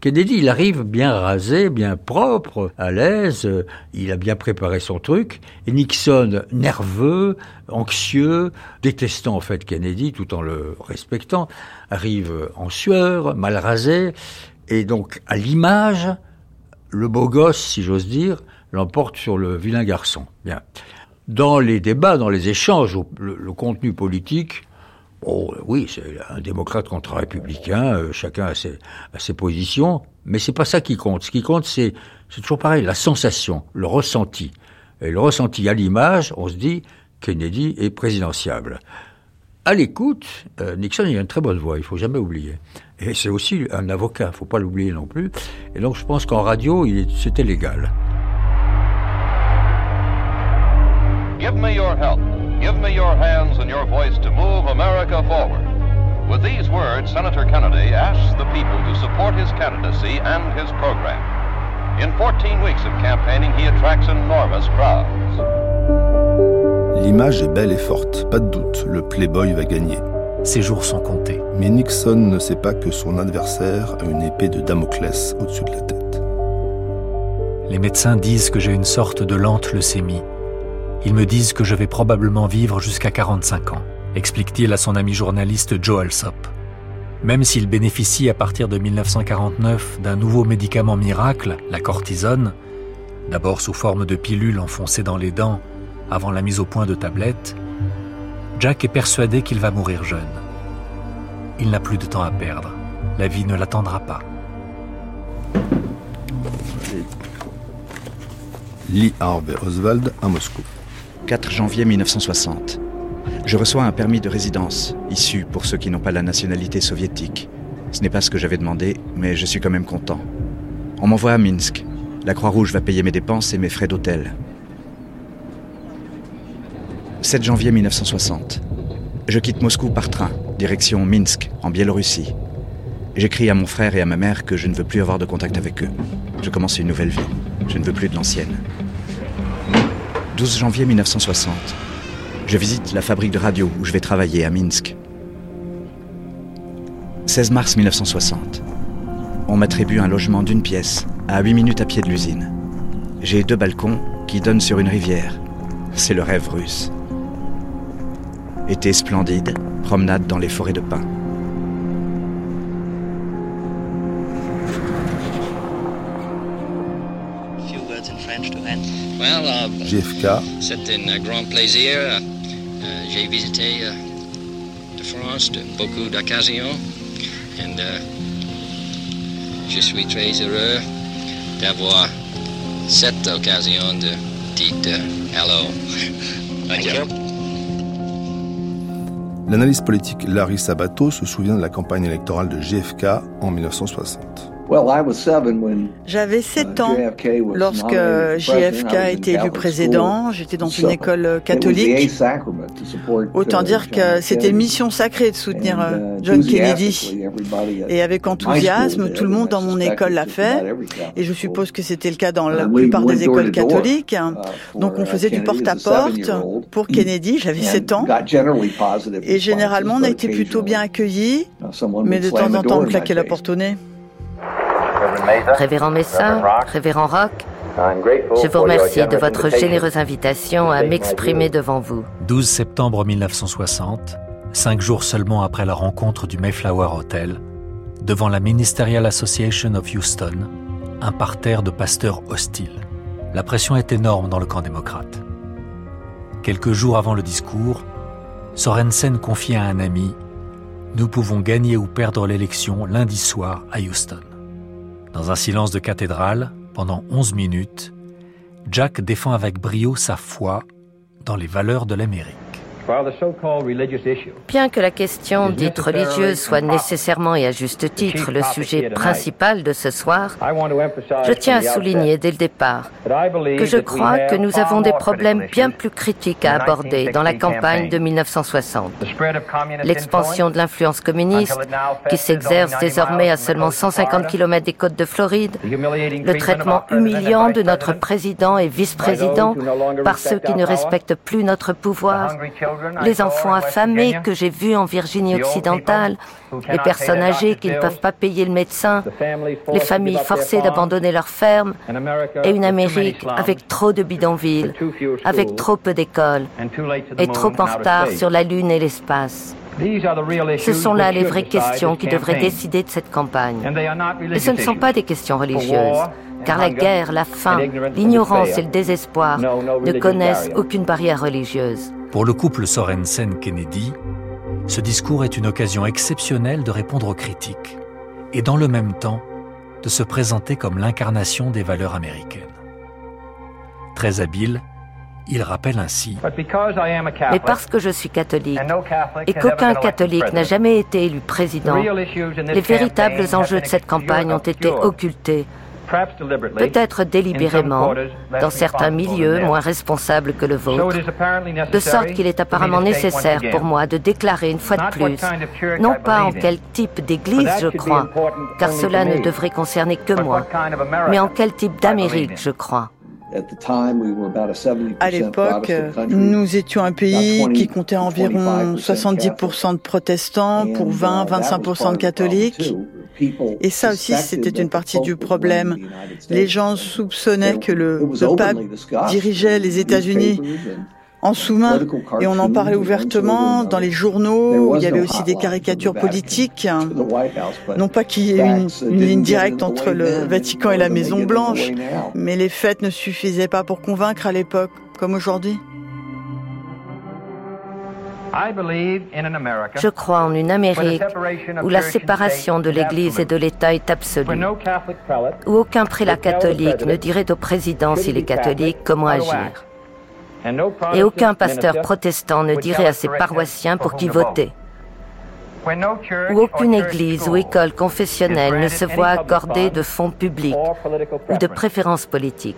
Kennedy, il arrive bien rasé, bien propre, à l'aise, il a bien préparé son truc, et Nixon, nerveux, anxieux, détestant en fait Kennedy tout en le respectant, arrive en sueur, mal rasé, et donc à l'image, le beau gosse, si j'ose dire, l'emporte sur le vilain garçon. Bien. Dans les débats, dans les échanges, le contenu politique, Oh oui, c'est un démocrate contre un républicain, euh, chacun a ses, positions, mais c'est pas ça qui compte. Ce qui compte, c'est toujours pareil, la sensation, le ressenti. Et le ressenti à l'image, on se dit Kennedy est présidentiable. À l'écoute, euh, Nixon il a une très bonne voix, il faut jamais oublier. Et c'est aussi un avocat, faut pas l'oublier non plus. Et donc je pense qu'en radio, c'était légal. Give. Give me your hands and your voice to move America forward. With these words, Senator Kennedy asks the people to support his candidacy and his program. In 14 weeks of campaigning, he attracts enormous crowds. L'image est belle et forte, pas de doute, le Playboy va gagner. Ses jours sont comptés. Mais Nixon ne sait pas que son adversaire a une épée de Damoclès au-dessus de la tête. Les médecins disent que j'ai une sorte de lente leucémie ils me disent que je vais probablement vivre jusqu'à 45 ans, explique-t-il à son ami journaliste Joe Alsop. Même s'il bénéficie à partir de 1949 d'un nouveau médicament miracle, la cortisone, d'abord sous forme de pilules enfoncées dans les dents avant la mise au point de tablettes, Jack est persuadé qu'il va mourir jeune. Il n'a plus de temps à perdre. La vie ne l'attendra pas. Lee Harvey Oswald à Moscou. 4 janvier 1960. Je reçois un permis de résidence, issu pour ceux qui n'ont pas la nationalité soviétique. Ce n'est pas ce que j'avais demandé, mais je suis quand même content. On m'envoie à Minsk. La Croix-Rouge va payer mes dépenses et mes frais d'hôtel. 7 janvier 1960. Je quitte Moscou par train, direction Minsk, en Biélorussie. J'écris à mon frère et à ma mère que je ne veux plus avoir de contact avec eux. Je commence une nouvelle vie. Je ne veux plus de l'ancienne. 12 janvier 1960. Je visite la fabrique de radio où je vais travailler à Minsk. 16 mars 1960. On m'attribue un logement d'une pièce, à 8 minutes à pied de l'usine. J'ai deux balcons qui donnent sur une rivière. C'est le rêve russe. Été splendide, promenade dans les forêts de pins. JFK. C'est un grand plaisir. Euh, j'ai visité euh, de France de beaucoup d'occasions et euh, je suis très heureux d'avoir cette occasion de dire hello. Thank you. L'analyste politique Larry Sabato se souvient de la campagne électorale de JFK en 1960. J'avais 7 ans lorsque JFK a été élu président. J'étais dans une école catholique. Autant dire que c'était mission sacrée de soutenir euh, John Kennedy. Et avec enthousiasme, tout le monde dans mon école l'a fait. Et je suppose que c'était le cas dans la plupart des écoles catholiques. Uh, Donc on faisait du porte-à-porte pour Kennedy. J'avais 7 ans. Et généralement, on a été plutôt bien accueillis. Mais de temps en temps, on claquait la porte au nez. Révérend Messin, Révérend Rock, je vous remercie de votre généreuse invitation à m'exprimer devant vous. 12 septembre 1960, cinq jours seulement après la rencontre du Mayflower Hotel, devant la Ministerial Association of Houston, un parterre de pasteurs hostiles. La pression est énorme dans le camp démocrate. Quelques jours avant le discours, Sorensen confie à un ami Nous pouvons gagner ou perdre l'élection lundi soir à Houston. Dans un silence de cathédrale, pendant 11 minutes, Jack défend avec brio sa foi dans les valeurs de l'Amérique. Bien que la question dite religieuse soit nécessairement et à juste titre le sujet principal de ce soir, je tiens à souligner dès le départ que je crois que nous avons des problèmes bien plus critiques à aborder dans la campagne de 1960. L'expansion de l'influence communiste, qui s'exerce désormais à seulement 150 km des côtes de Floride, le traitement humiliant de notre président et vice-président par ceux qui ne respectent plus notre pouvoir, les enfants affamés que j'ai vus en Virginie occidentale, les personnes âgées qui ne peuvent pas payer le médecin, les familles forcées d'abandonner leurs fermes, et une Amérique avec trop de bidonvilles, avec trop peu d'écoles, et trop en retard sur la Lune et l'espace. Ce sont là les vraies questions qui devraient décider de cette campagne. Et ce ne sont pas des questions religieuses car la guerre, la faim, l'ignorance et le désespoir ne connaissent aucune barrière religieuse. Pour le couple Sorensen-Kennedy, ce discours est une occasion exceptionnelle de répondre aux critiques et dans le même temps de se présenter comme l'incarnation des valeurs américaines. Très habile, il rappelle ainsi. Mais parce que je suis catholique et qu'aucun catholique n'a jamais été élu président, les véritables enjeux de cette campagne ont été occultés peut-être délibérément, dans certains milieux moins responsables que le vôtre, de sorte qu'il est apparemment nécessaire pour moi de déclarer une fois de plus, non pas en quel type d'église je crois, car cela ne devrait concerner que moi, mais en quel type d'Amérique je crois. À l'époque, nous étions un pays qui comptait environ 70% de protestants pour 20-25% de catholiques. Et ça aussi, c'était une partie du problème. Les gens soupçonnaient que le, pape dirigeait les États-Unis en sous-main et on en parlait ouvertement dans les journaux. Il y avait aussi des caricatures politiques. Non pas qu'il y ait une, une ligne directe entre le Vatican et la Maison Blanche, mais les faits ne suffisaient pas pour convaincre à l'époque, comme aujourd'hui. Je crois en une Amérique où la séparation de l'Église et de l'État est absolue, où aucun prélat catholique ne dirait au président s'il est catholique comment agir, et aucun pasteur protestant ne dirait à ses paroissiens pour qui voter où aucune église ou école confessionnelle ne se voit accorder de fonds publics ou de préférences politiques,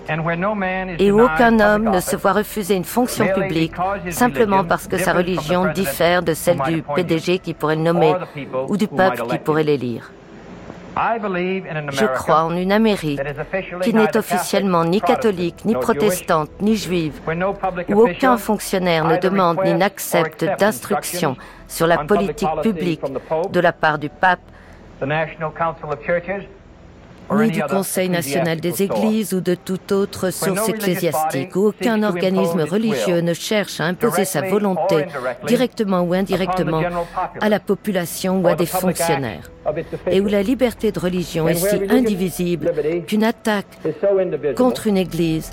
et où aucun homme ne se voit refuser une fonction publique simplement parce que sa religion diffère de celle du PDG qui pourrait le nommer ou du peuple qui pourrait l'élire. Je crois en une Amérique qui n'est officiellement ni catholique, ni protestante, ni juive, où aucun fonctionnaire ne demande ni n'accepte d'instructions sur la politique publique de la part du pape, ni du Conseil national des églises ou de toute autre source ecclésiastique, où aucun organisme religieux ne cherche à imposer sa volonté, directement ou indirectement, à la population ou à des fonctionnaires, et où la liberté de religion est si indivisible qu'une attaque contre une église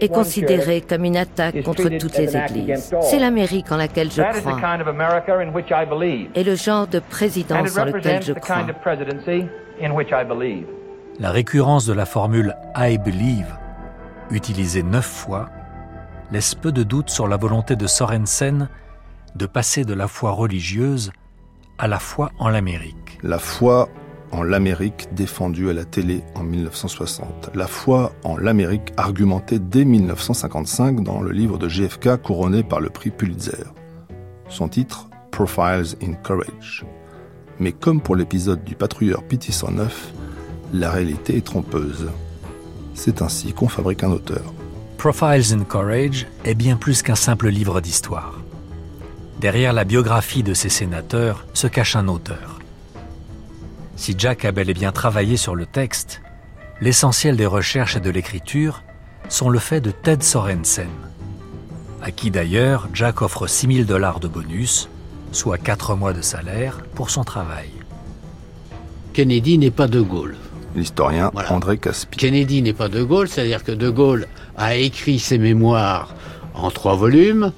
est considérée comme une attaque contre toutes les églises. C'est l'Amérique en laquelle je crois, et le genre de présidence dans lequel je crois. La récurrence de la formule I believe, utilisée neuf fois, laisse peu de doute sur la volonté de Sorensen de passer de la foi religieuse à la foi en l'Amérique. La foi en l'Amérique défendue à la télé en 1960. La foi en l'Amérique argumentée dès 1955 dans le livre de GFK couronné par le prix Pulitzer. Son titre, Profiles in Courage. Mais comme pour l'épisode du patrouilleur PT-109, la réalité est trompeuse. C'est ainsi qu'on fabrique un auteur. Profiles in Courage est bien plus qu'un simple livre d'histoire. Derrière la biographie de ces sénateurs se cache un auteur. Si Jack a bel et bien travaillé sur le texte, l'essentiel des recherches et de l'écriture sont le fait de Ted Sorensen, à qui d'ailleurs Jack offre 6000 dollars de bonus, soit 4 mois de salaire, pour son travail. Kennedy n'est pas de Gaulle l'historien André Caspi. Kennedy n'est pas De Gaulle, c'est-à-dire que De Gaulle a écrit ses mémoires en trois volumes,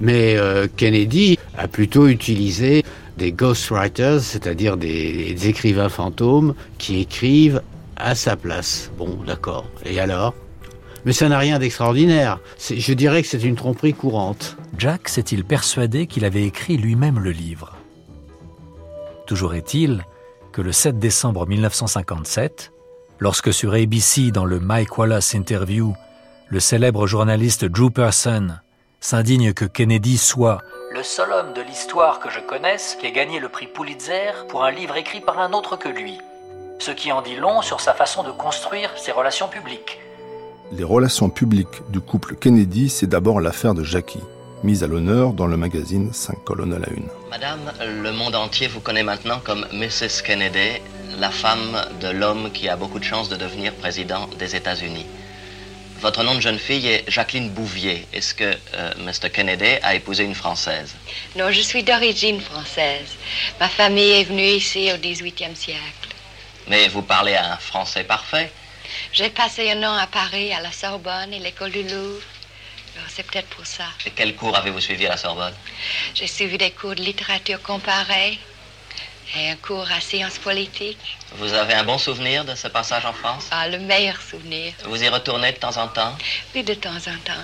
mais euh, Kennedy a plutôt utilisé des ghostwriters, c'est-à-dire des, des, écrivains fantômes qui écrivent à sa place. Bon, d'accord. Et alors? Mais ça n'a rien d'extraordinaire. Je dirais que c'est une tromperie courante. Jack s'est-il persuadé qu'il avait écrit lui-même le livre? Toujours est-il que le 7 décembre 1957, lorsque sur ABC dans le Mike Wallace Interview, le célèbre journaliste Drew Person s'indigne que Kennedy soit le seul homme de l'histoire que je connaisse qui ait gagné le prix Pulitzer pour un livre écrit par un autre que lui, ce qui en dit long sur sa façon de construire ses relations publiques. Les relations publiques du couple Kennedy, c'est d'abord l'affaire de Jackie mise à l'honneur dans le magazine 5 colonnes à la une. Madame, le monde entier vous connaît maintenant comme Mrs. Kennedy, la femme de l'homme qui a beaucoup de chances de devenir président des États-Unis. Votre nom de jeune fille est Jacqueline Bouvier. Est-ce que euh, Mr. Kennedy a épousé une Française? Non, je suis d'origine française. Ma famille est venue ici au 18e siècle. Mais vous parlez un français parfait. J'ai passé un an à Paris, à la Sorbonne et l'école du Louvre. C'est peut-être pour ça. Et quels cours avez-vous suivi à la Sorbonne? J'ai suivi des cours de littérature comparée et un cours à sciences politiques. Vous avez un bon souvenir de ce passage en France? Ah, le meilleur souvenir. Vous y retournez de temps en temps? Oui, de temps en temps.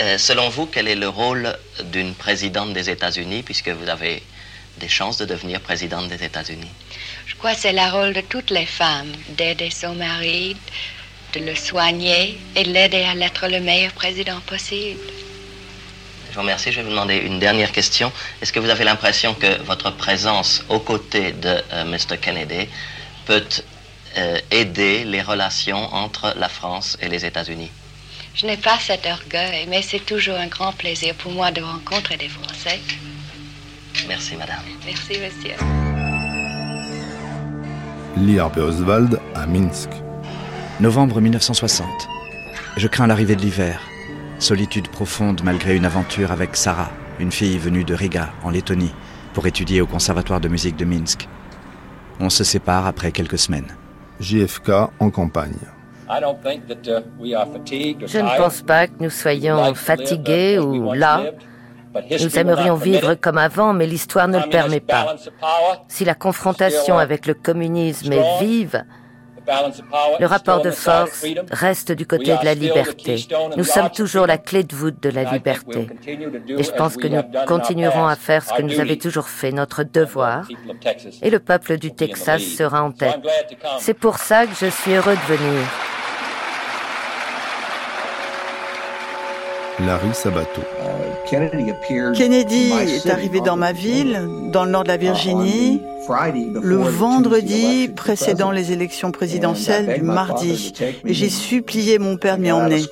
Euh, selon vous, quel est le rôle d'une présidente des États-Unis, puisque vous avez des chances de devenir présidente des États-Unis? Je crois que c'est le rôle de toutes les femmes d'aider son mari, de le soigner et de l'aider à être le meilleur président possible. Je vous remercie. Je vais vous demander une dernière question. Est-ce que vous avez l'impression que votre présence aux côtés de euh, Mr. Kennedy peut euh, aider les relations entre la France et les États-Unis? Je n'ai pas cet orgueil, mais c'est toujours un grand plaisir pour moi de rencontrer des Français. Merci, madame. Merci, monsieur. Lee Harvey Oswald à Minsk. Novembre 1960. Je crains l'arrivée de l'hiver. Solitude profonde malgré une aventure avec Sarah, une fille venue de Riga, en Lettonie, pour étudier au Conservatoire de musique de Minsk. On se sépare après quelques semaines. JFK en campagne. Uh, Je ne pense pas que nous soyons fatigués ou là. Nous aimerions vivre comme avant, mais l'histoire ne le permet pas. Si la confrontation avec le communisme est vive, le rapport de force reste du côté de la liberté. Nous sommes toujours la clé de voûte de la liberté. Et je pense que nous continuerons à faire ce que nous avons toujours fait, notre devoir. Et le peuple du Texas sera en tête. C'est pour ça que je suis heureux de venir. Larry Sabato. Kennedy est arrivé dans ma ville, dans le nord de la Virginie, le vendredi précédant les élections présidentielles du mardi. Et j'ai supplié mon père de m'y emmener.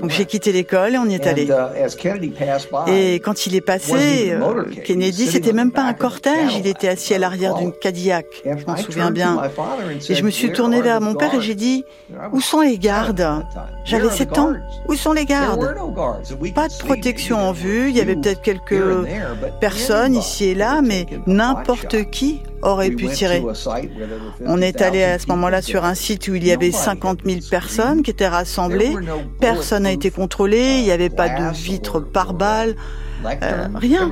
Donc j'ai quitté l'école et on y est allé. Uh, et quand il est passé, euh, Kennedy, c'était même pas un cortège, il était assis à l'arrière d'une Cadillac. Je m'en souviens bien. Et je me suis tourné vers mon père et j'ai dit, où sont les gardes? J'avais 7 ans. Où sont les gardes? Pas de protection en vue. Il y avait peut-être quelques personnes ici et là, mais n'importe qui aurait pu tirer. On est allé à ce moment-là sur un site où il y avait 50 000 personnes qui étaient rassemblées. Personne n'a été contrôlé. Il n'y avait pas de vitres par balles. Euh, rien,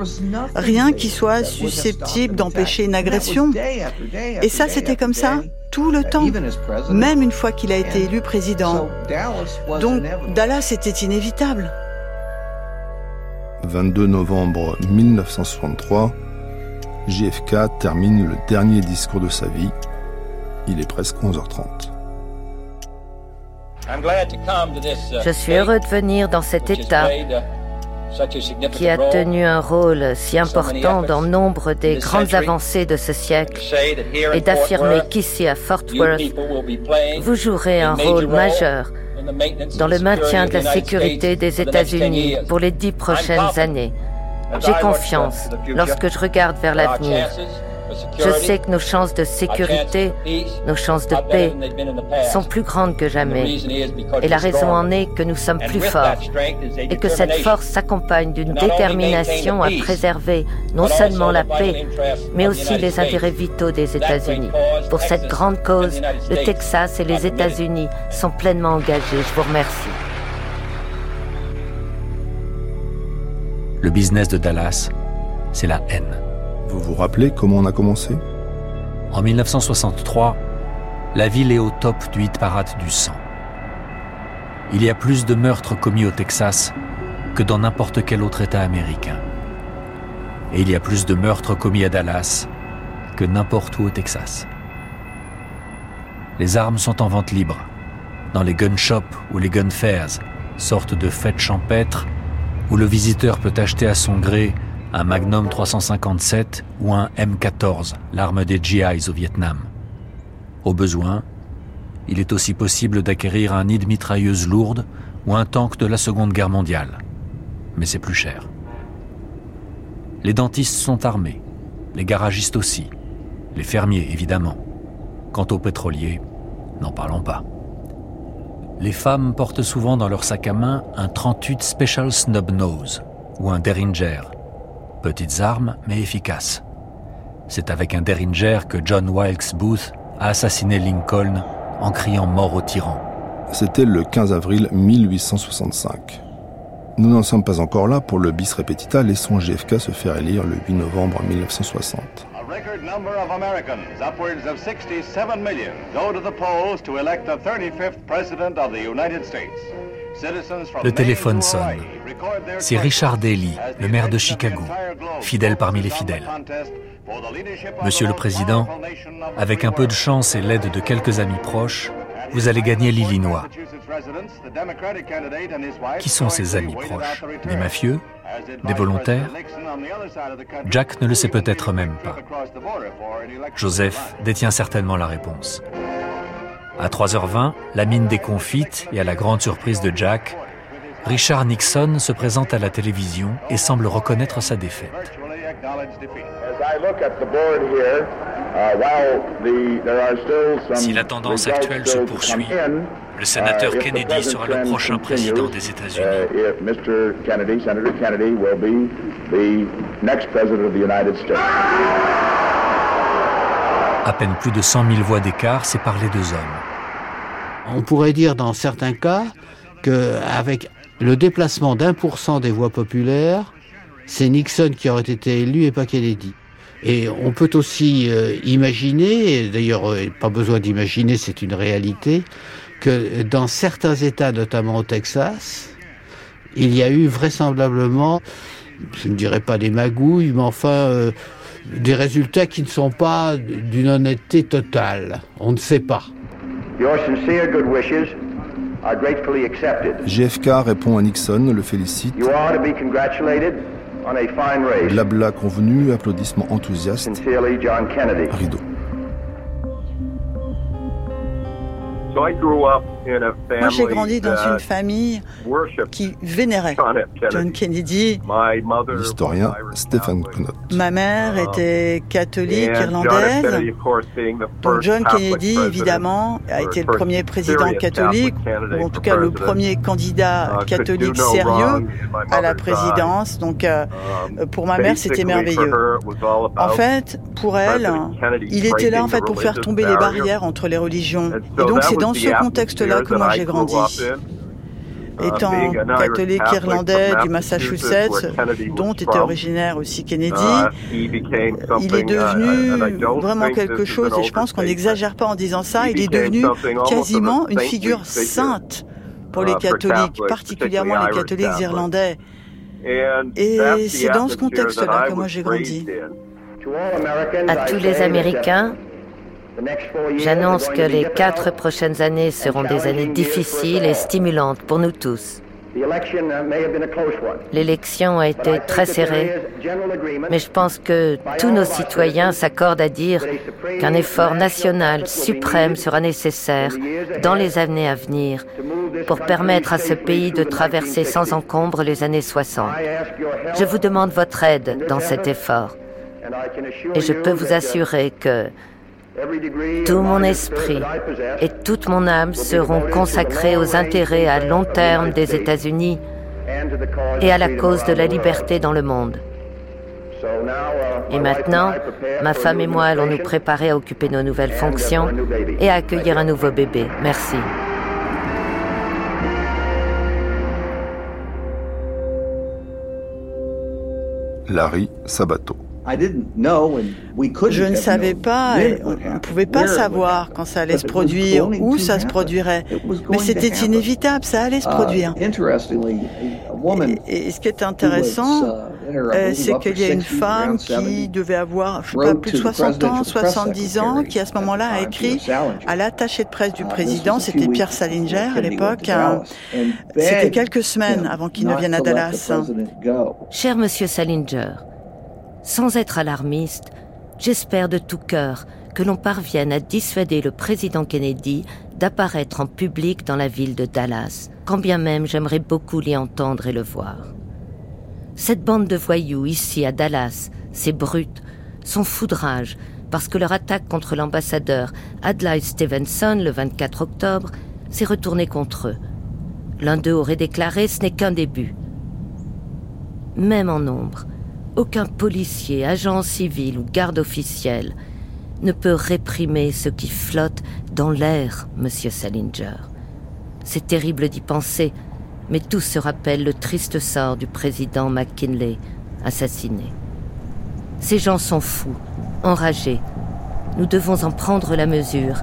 rien qui soit susceptible d'empêcher une agression. Et ça, c'était comme ça tout le temps, même une fois qu'il a été élu président. Donc Dallas était inévitable. 22 novembre 1963, JFK termine le dernier discours de sa vie. Il est presque 11h30. Je suis heureux de venir dans cet État qui a tenu un rôle si important dans nombre des grandes avancées de ce siècle et d'affirmer qu'ici à Fort Worth, vous jouerez un rôle majeur dans le maintien de la sécurité des États-Unis pour les dix prochaines années. J'ai confiance lorsque je regarde vers l'avenir je sais que nos chances de sécurité, nos chances de paix sont plus grandes que jamais. Et la raison en est que nous sommes plus forts et que cette force s'accompagne d'une détermination à préserver non seulement la paix, mais aussi les intérêts vitaux des États-Unis. Pour cette grande cause, le Texas et les États-Unis sont pleinement engagés. Je vous remercie. Le business de Dallas, c'est la haine. Vous vous rappelez comment on a commencé? En 1963, la ville est au top du hit parade du sang. Il y a plus de meurtres commis au Texas que dans n'importe quel autre État américain. Et il y a plus de meurtres commis à Dallas que n'importe où au Texas. Les armes sont en vente libre, dans les gun shops ou les gun fairs, sorte de fêtes champêtres où le visiteur peut acheter à son gré un Magnum 357 ou un M14, l'arme des GIs au Vietnam. Au besoin, il est aussi possible d'acquérir un nid de mitrailleuse lourde ou un tank de la Seconde Guerre mondiale. Mais c'est plus cher. Les dentistes sont armés, les garagistes aussi, les fermiers évidemment. Quant aux pétroliers, n'en parlons pas. Les femmes portent souvent dans leur sac à main un 38 Special Snub Nose ou un Derringer, Petites armes, mais efficaces. C'est avec un Derringer que John Wilkes Booth a assassiné Lincoln en criant mort au tyran. C'était le 15 avril 1865. Nous n'en sommes pas encore là pour le bis repetita, laissons JFK se faire élire le 8 novembre 1960. A record number of Americans, upwards of 67 million, go to the polls to elect the 35th president of the United States. Le téléphone sonne. C'est Richard Daley, le maire de Chicago, fidèle parmi les fidèles. Monsieur le Président, avec un peu de chance et l'aide de quelques amis proches, vous allez gagner l'Illinois. Qui sont ces amis proches Des mafieux Des volontaires Jack ne le sait peut-être même pas. Joseph détient certainement la réponse. À 3h20, la mine déconfite et à la grande surprise de Jack, Richard Nixon se présente à la télévision et semble reconnaître sa défaite. Si la tendance actuelle se poursuit, le sénateur Kennedy sera le prochain président des États-Unis. À peine plus de 100 000 voix d'écart séparent les deux hommes. On pourrait dire dans certains cas qu'avec le déplacement d'un pour cent des voix populaires, c'est Nixon qui aurait été élu et pas Kennedy. Et on peut aussi euh, imaginer, d'ailleurs euh, pas besoin d'imaginer, c'est une réalité, que dans certains États, notamment au Texas, il y a eu vraisemblablement, je ne dirais pas des magouilles, mais enfin euh, des résultats qui ne sont pas d'une honnêteté totale. On ne sait pas. JFK répond à Nixon, le félicite. Blabla convenu, applaudissements enthousiastes. Rideau. Moi, j'ai grandi dans une famille qui vénérait John Kennedy. L'historien Stephen Knott. Ma mère um, était catholique irlandaise. Donc John Kennedy, évidemment, a été le premier président catholique, ou en tout cas le premier candidat uh, catholique sérieux à la présidence. Donc euh, um, pour ma mère, c'était merveilleux. En fait, pour elle, il était là en fait pour faire tomber les barrières entre les religions. Et donc c'est dans ce contexte-là que moi j'ai grandi. Étant catholique irlandais du Massachusetts, dont était originaire aussi Kennedy, uh, il est devenu vraiment quelque chose, et je pense qu'on n'exagère pas en disant ça, il est devenu quasiment une figure sainte pour les uh, catholiques, particulièrement les catholiques irlandais. Et c'est dans ce contexte-là que moi j'ai grandi. À tous les Américains, J'annonce que les quatre prochaines années seront des années difficiles et stimulantes pour nous tous. L'élection a été très serrée, mais je pense que tous nos citoyens s'accordent à dire qu'un effort national suprême sera nécessaire dans les années à venir pour permettre à ce pays de traverser sans encombre les années 60. Je vous demande votre aide dans cet effort. Et je peux vous assurer que tout mon esprit et toute mon âme seront consacrés aux intérêts à long terme des États-Unis et à la cause de la liberté dans le monde. Et maintenant, ma femme et moi allons nous préparer à occuper nos nouvelles fonctions et à accueillir un nouveau bébé. Merci. Larry Sabato. Je ne savais pas, on ne pouvait pas savoir quand ça allait se produire, où ça se produirait. Mais c'était inévitable, ça allait se uh, produire. Et, ce qui est intéressant, uh, euh, c'est qu'il y a une femme qui devait avoir, je sais pas, plus de 60 ans, 70 ans, qui à ce moment-là a écrit à l'attaché de presse du uh, président, c'était Pierre Salinger à l'époque, hein. c'était quelques semaines avant qu'il ne vienne à Dallas. Cher Monsieur Salinger, sans être alarmiste, j'espère de tout cœur que l'on parvienne à dissuader le président Kennedy d'apparaître en public dans la ville de Dallas, quand bien même j'aimerais beaucoup l'y entendre et le voir. Cette bande de voyous ici à Dallas, ces brutes, sont foudrage parce que leur attaque contre l'ambassadeur Adlai Stevenson le 24 octobre s'est retournée contre eux. L'un d'eux aurait déclaré ce n'est qu'un début. Même en nombre, aucun policier, agent civil ou garde officiel ne peut réprimer ce qui flotte dans l'air, monsieur Salinger. C'est terrible d'y penser, mais tous se rappellent le triste sort du président McKinley, assassiné. Ces gens sont fous, enragés. Nous devons en prendre la mesure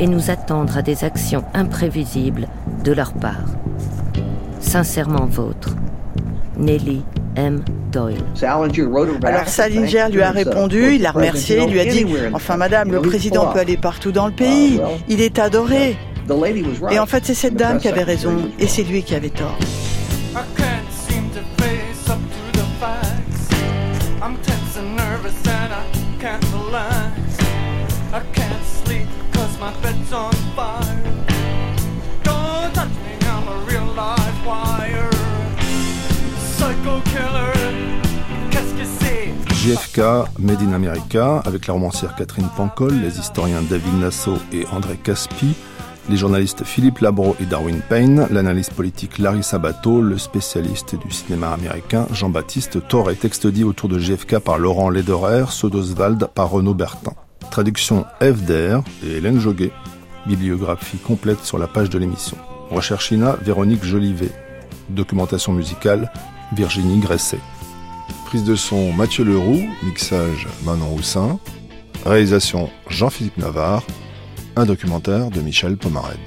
et nous attendre à des actions imprévisibles de leur part. Sincèrement vôtre, Nelly M. Doyle. Alors Salinger lui a répondu, il l'a remercié, il lui a dit Enfin, madame, le président peut aller partout dans le pays, il est adoré. Et en fait, c'est cette dame qui avait raison, et c'est lui qui avait tort. JFK, Made in America, avec la romancière Catherine Pancol, les historiens David Nassau et André Caspi, les journalistes Philippe Labro et Darwin Payne, l'analyste politique Larry Sabato, le spécialiste du cinéma américain Jean-Baptiste Torre. Texte dit autour de JFK par Laurent Lederer, ceux par Renaud Bertin. Traduction FDR et Hélène Joguet. Bibliographie complète sur la page de l'émission. Recherche INA, Véronique Jolivet. Documentation musicale, Virginie Gresset. Prise de son Mathieu Leroux, mixage Manon Houssin, réalisation Jean-Philippe Navarre, un documentaire de Michel Pomarède.